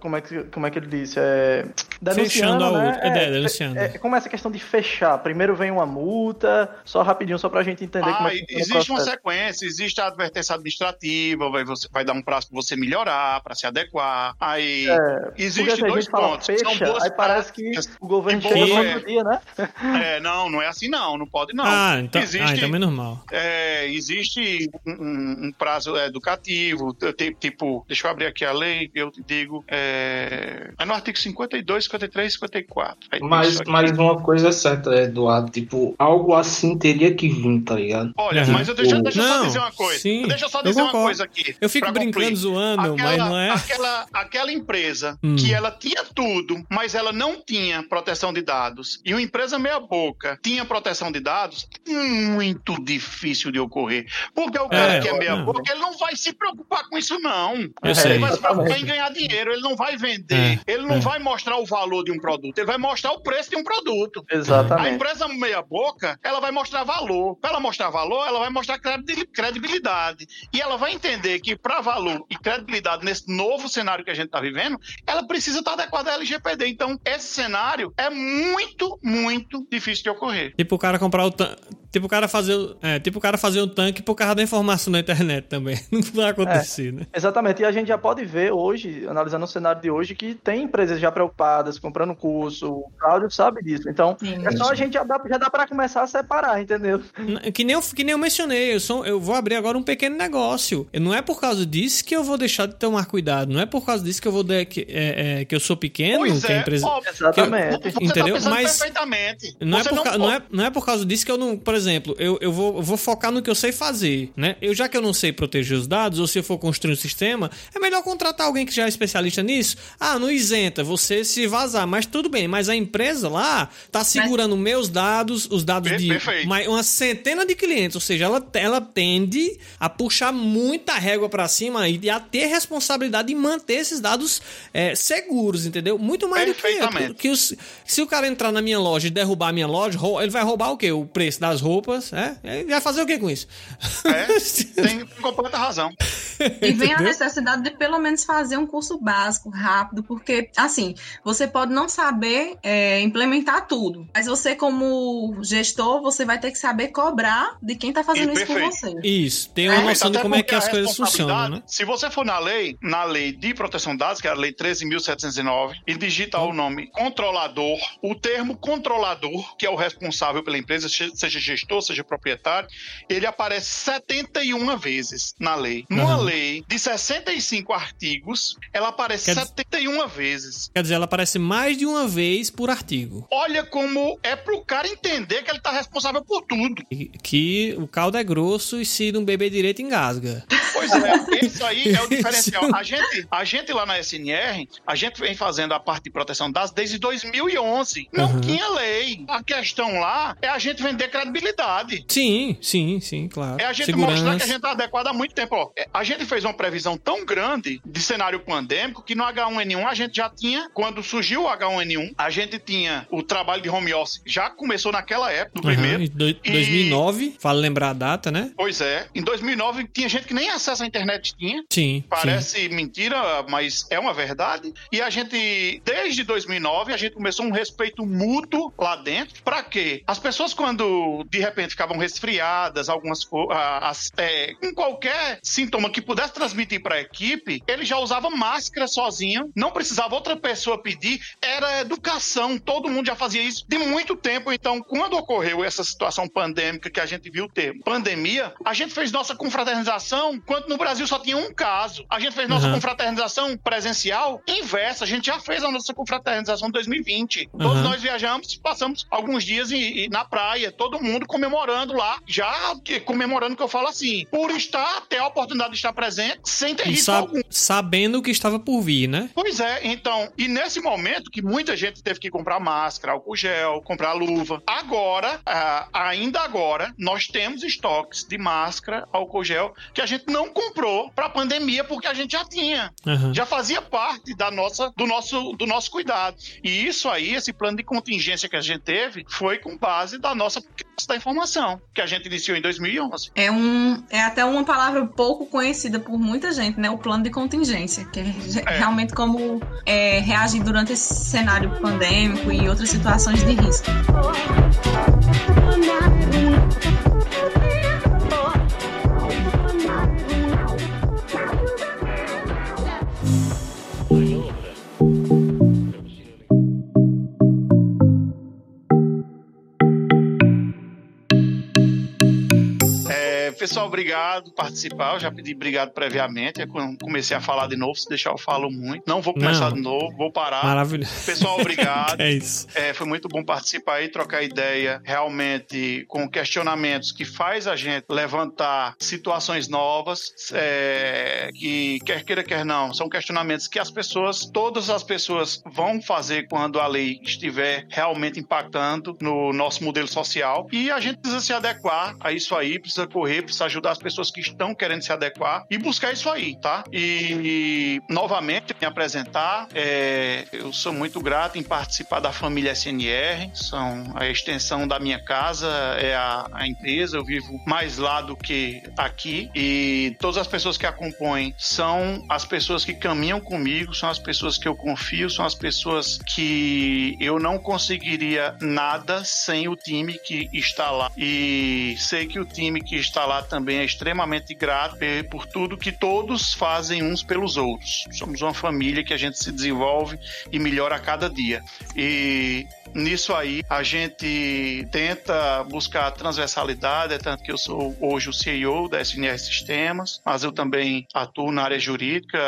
como é que, como é que ele disse, é, denunciando, Fechando a né? outra. É, é, denunciando. É, como essa questão de fechar, primeiro vem uma multa, só rapidinho, só pra gente entender como Ah, é que existe uma sequência, existe a advertência administrativa, vai, você, vai dar um prazo para você melhorar, para se adequar. Aí É, existe dois pontos. São fecha, boas aí parece que o governo chega no outro dia, né? É, não, não é assim não, não pode não. Ah, então, existe, ah, então é normal. é, existe um, um- um prazo educativo, tipo, deixa eu abrir aqui a lei, eu te digo, é, é no artigo 52, 53 54. Aí tem Mas, mas uma coisa é certa, Eduardo, tipo, algo assim teria que vir, tá ligado? Olha, Uhum. mas eu deixa, deixa eu só Não, dizer uma coisa. sim, deixa eu só eu dizer uma concordo. coisa aqui. Eu fico brincando, zoando, mas Aquela- não é. Aquela, aquela empresa Hum. que ela tinha tudo, mas ela não tinha proteção de dados, e uma empresa meia-boca tinha proteção de dados, muito difícil de ocorrer. Porque o cara É, que é não. meia-boca, ele não vai se preocupar com isso, não. Eu sei. Ele vai se preocupar em ganhar ganhar dinheiro, ele não vai vender, É, ele não é. vai mostrar o valor de um produto, ele vai mostrar o preço de um produto. A Exatamente. empresa meia boca, ela vai mostrar valor. Para ela mostrar valor, ela vai mostrar credi- credibilidade. E ela vai entender que para valor e credibilidade nesse novo cenário que a gente está vivendo, ela precisa estar adequada à LGPD. Então, esse cenário é muito, muito difícil de ocorrer. Tipo o cara comprar o tanque. Tipo o cara fazer. o- É, tipo o cara fazer um tanque por causa da informação na internet também. Não vai acontecer, né? Exatamente, e a gente já pode ver hoje, analisando o cenário de hoje, que tem empresas já preocupadas, comprando curso, o Cláudio sabe disso. Então, Sim. é só a gente já dá, já dá para começar a separar, entendeu? Que nem, eu, que nem eu mencionei, eu, sou, eu vou abrir agora um pequeno negócio. E Não é por causa disso que eu vou deixar de tomar cuidado. Não é por causa disso que eu vou de, que, é, é, que eu sou pequeno, Pois que a é, empresa. óbvio. Exatamente. Você Entendeu? tá Mas- perfeitamente. Não é, por, ca- pode- não, é, não é por causa disso que eu não. Por exemplo, eu, eu, vou, eu vou focar no que eu sei fazer, né? Eu, já que eu não sei proteger os dados, ou se eu for construir um sistema, é melhor contratar alguém que já é especialista nisso. Ah, não isenta você se vazar, mas tudo bem. Mas a empresa lá tá segurando meus dados, os dados de mais uma centena de clientes. Ou seja, ela, ela tende a puxar muita régua pra cima e a ter responsabilidade de manter esses dados é, seguros, entendeu? Muito mais do que, Perfeitamente. que os, se o cara entrar na minha loja e derrubar a minha loja, ele vai roubar o quê? O preço das roupas, é? Ele vai fazer o quê com isso? É, tem completa razão. E vem a Entendeu? necessidade de pelo menos fazer um curso básico, rápido, porque, assim, você pode não saber é, implementar tudo, mas você, como gestor, você vai ter que saber cobrar de quem tá fazendo E isso por perfeito. você. Isso, tem uma É, noção de como é que as coisas funcionam, né? responsabilidade, Se você for na lei, na lei de proteção de dados, que é a lei 13.709, e digita o nome controlador, o termo controlador, que é o responsável pela empresa, se- seja gestor, seja proprietário, ele aparece 71 vezes na lei. Numa Aham. lei de 65 artigos, ela aparece Quer dizer- 71 vezes. Quer dizer, ela aparece mais de uma vez por artigo. Olha como é pro cara entender que ele tá responsável por tudo. Que o caldo é grosso e se não beber direito engasga. Pois é, isso aí é o diferencial. A gente, a gente lá na SNR, a gente vem fazendo a parte de proteção dados desde 2011. Não Uhum. tinha lei. A questão lá é a gente vender credibilidade. Sim, sim, sim, claro. É a gente mostrar que a Segurança. gente está adequado há muito tempo. Ó, é, a gente fez uma previsão tão grande de cenário pandêmico que no H1N1 a gente já tinha, quando surgiu o H1N1, a gente tinha o trabalho de home office, já começou naquela época, do Aham, primeiro. do- E- 2009, vale lembrar a data, né? Pois é. Em 2009 tinha gente que nem acesso à internet tinha. Sim. sim. Parece mentira, mas é uma verdade. E a gente, desde 2009, a gente começou um respeito mútuo lá dentro. Pra quê? As pessoas, quando de repente ficavam resfriadas, algumas as- é, com qualquer sintoma que pudesse transmitir pra equipe, ele já usava máscara sozinho, não precisava outra pessoa pedir. Era educação, todo mundo já fazia isso de muito tempo. Então, quando ocorreu essa situação pandêmica que a gente viu o termo pandemia, a gente fez nossa confraternização quando no Brasil só tinha um caso. A gente fez nossa Uhum. confraternização presencial inversa. A gente já fez a nossa confraternização em 2020. Todos Uhum. nós viajamos, passamos alguns dias e, e na praia, todo mundo comemorando lá, já que- comemorando que eu falo assim, por estar, ter a oportunidade de estar presente, sem ter E risco sa- algum. sabendo o que estava por vir, né? Pois é, então, e nesse momento que muita gente teve que comprar máscara, álcool gel, comprar luva, agora, ah, ainda agora, nós temos estoques de máscara, álcool gel, que a gente não comprou para pandemia porque a gente já tinha. Aham. Já fazia parte da nossa, do, nosso, do nosso cuidado. E isso aí, esse plano de contingência que a gente teve, foi com base da nossa da informação, que a gente iniciou em 2011. É, um, é até uma palavra pouco conhecida por muita gente, né? O plano de contingência, que é É. realmente como é, reagir durante esse cenário pandêmico e outras situações de risco. Pessoal, obrigado por participar. Eu já pedi obrigado previamente. Quando comecei a falar de novo, se deixar eu falo muito. Não vou começar Não. de novo, vou parar. Maravilhoso. Pessoal, obrigado. é isso. É, foi muito bom participar e trocar ideia realmente com questionamentos que faz a gente levantar situações novas, é, que quer queira, quer não, são questionamentos que as pessoas, todas as pessoas vão fazer quando a lei estiver realmente impactando no nosso modelo social e a gente precisa se adequar a isso aí, precisa correr, precisa ajudar as pessoas que estão querendo se adequar e buscar isso aí, tá? E, e novamente me apresentar, é, eu sou muito grato em participar da família SNR, são a extensão da minha casa, é a, a empresa, eu vivo mais lá do que aqui e todas as pessoas que acompanham são as pessoas que caminham comigo, são as pessoas que eu confio, são as pessoas que eu não conseguiria nada sem o time que está lá. E sei que o time que está lá também é extremamente grato por tudo que todos fazem uns pelos outros. Somos uma família que a gente se desenvolve e melhora a cada dia. E Nisso aí, a gente tenta buscar transversalidade, é tanto que eu sou hoje o CEO da SNR Sistemas, mas eu também atuo na área jurídica,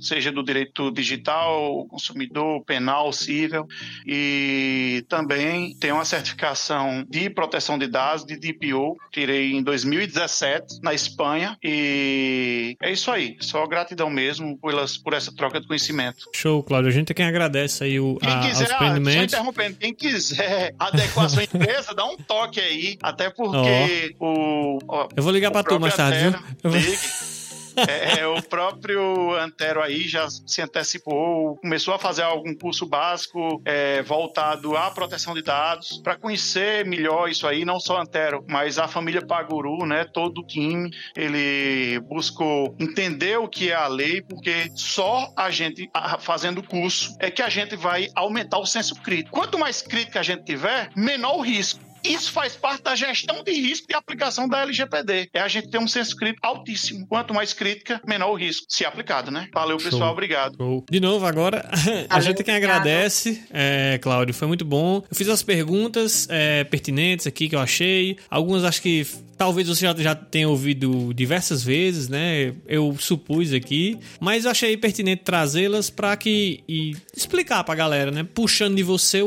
seja do direito digital, consumidor, penal, civil, e também tenho uma certificação de proteção de dados, de DPO, tirei em 2017 na Espanha, e é isso aí, só gratidão mesmo pelas, por essa troca de conhecimento. Show, Cláudio, a gente é quem agradece aí o, Quem a, quiser, ah, interrompendo, quem quiser adequar sua empresa, dá um toque aí. Até porque o. ó, Eu vou ligar o pra tu mais tarde, viu? Eu vou-. É, é, o próprio Antero aí já se antecipou, começou a fazer algum curso básico é, voltado à proteção de dados, para conhecer melhor isso aí, não só Antero, mas a família Paguru, né, todo o time, ele buscou entender o que é a lei, porque só a gente fazendo curso é que a gente vai aumentar o senso crítico. Quanto mais crítico a gente tiver, menor o risco. Isso faz parte da gestão de risco e aplicação da LGPD. É a gente ter um senso crítico altíssimo. Quanto mais crítica, menor o risco, se aplicado, né? Valeu, pessoal. Show. Obrigado. Show. De novo, agora, a Valeu, gente quem obrigado. agradece, é, Cláudio, foi muito bom. Eu fiz as perguntas é, pertinentes aqui que eu achei. Algumas acho que talvez você já, já tenha ouvido diversas vezes, né? Eu supus aqui, mas eu achei pertinente trazê-las para que e explicar pra galera, né? Puxando de você,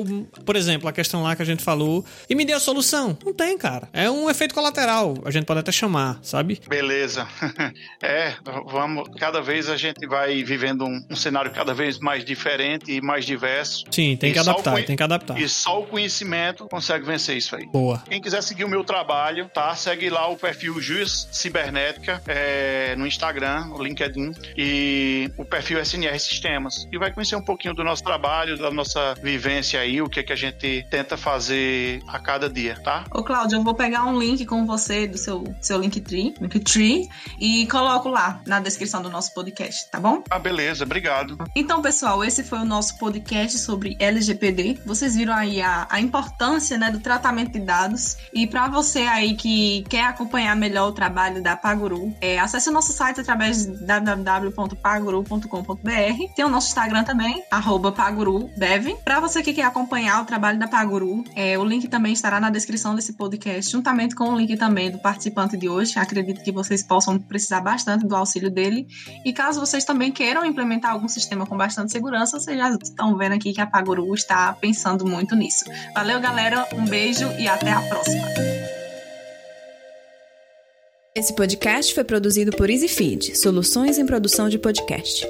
por exemplo, a questão lá que a gente falou e me dê a solução. Não tem, cara. É um efeito colateral, a gente pode até chamar, sabe? Beleza. É, vamos. Cada vez a gente vai vivendo um, um cenário cada vez mais diferente e mais diverso. Sim, tem que o adaptar, tem que adaptar. E só o conhecimento consegue vencer isso aí. Boa. Quem quiser seguir o meu trabalho, tá? Segue lá o perfil Jus Cibernética é, no Instagram, no LinkedIn, e o perfil SNR Sistemas. E vai conhecer um pouquinho do nosso trabalho, da nossa vivência aí, o que, é que a gente tenta fazer a cada dia, tá? Ô, Cláudio, eu vou pegar um link com você do seu, seu Linktree, Linktree e coloco lá na descrição do nosso podcast, tá bom? Ah, beleza, obrigado. Então, pessoal, esse foi o nosso podcast sobre LGPD. Vocês viram aí a, a importância né, do tratamento de dados. E para você aí que quer acompanhar melhor o trabalho da Paguru, é, acesse o nosso site através de www.paguru.com.br. Tem o nosso Instagram também, pagurudev. Para você que quer acompanhar o trabalho da Paguru, é, o link também estará na descrição desse podcast, juntamente com o link também do participante de hoje. Acredito que vocês possam precisar bastante do auxílio dele. E caso vocês também queiram implementar algum sistema com bastante segurança, vocês já estão vendo aqui que a Paguru está pensando muito nisso. Valeu, galera. Um beijo e até a próxima. Esse podcast foi produzido por EasyFeed, soluções em produção de podcast.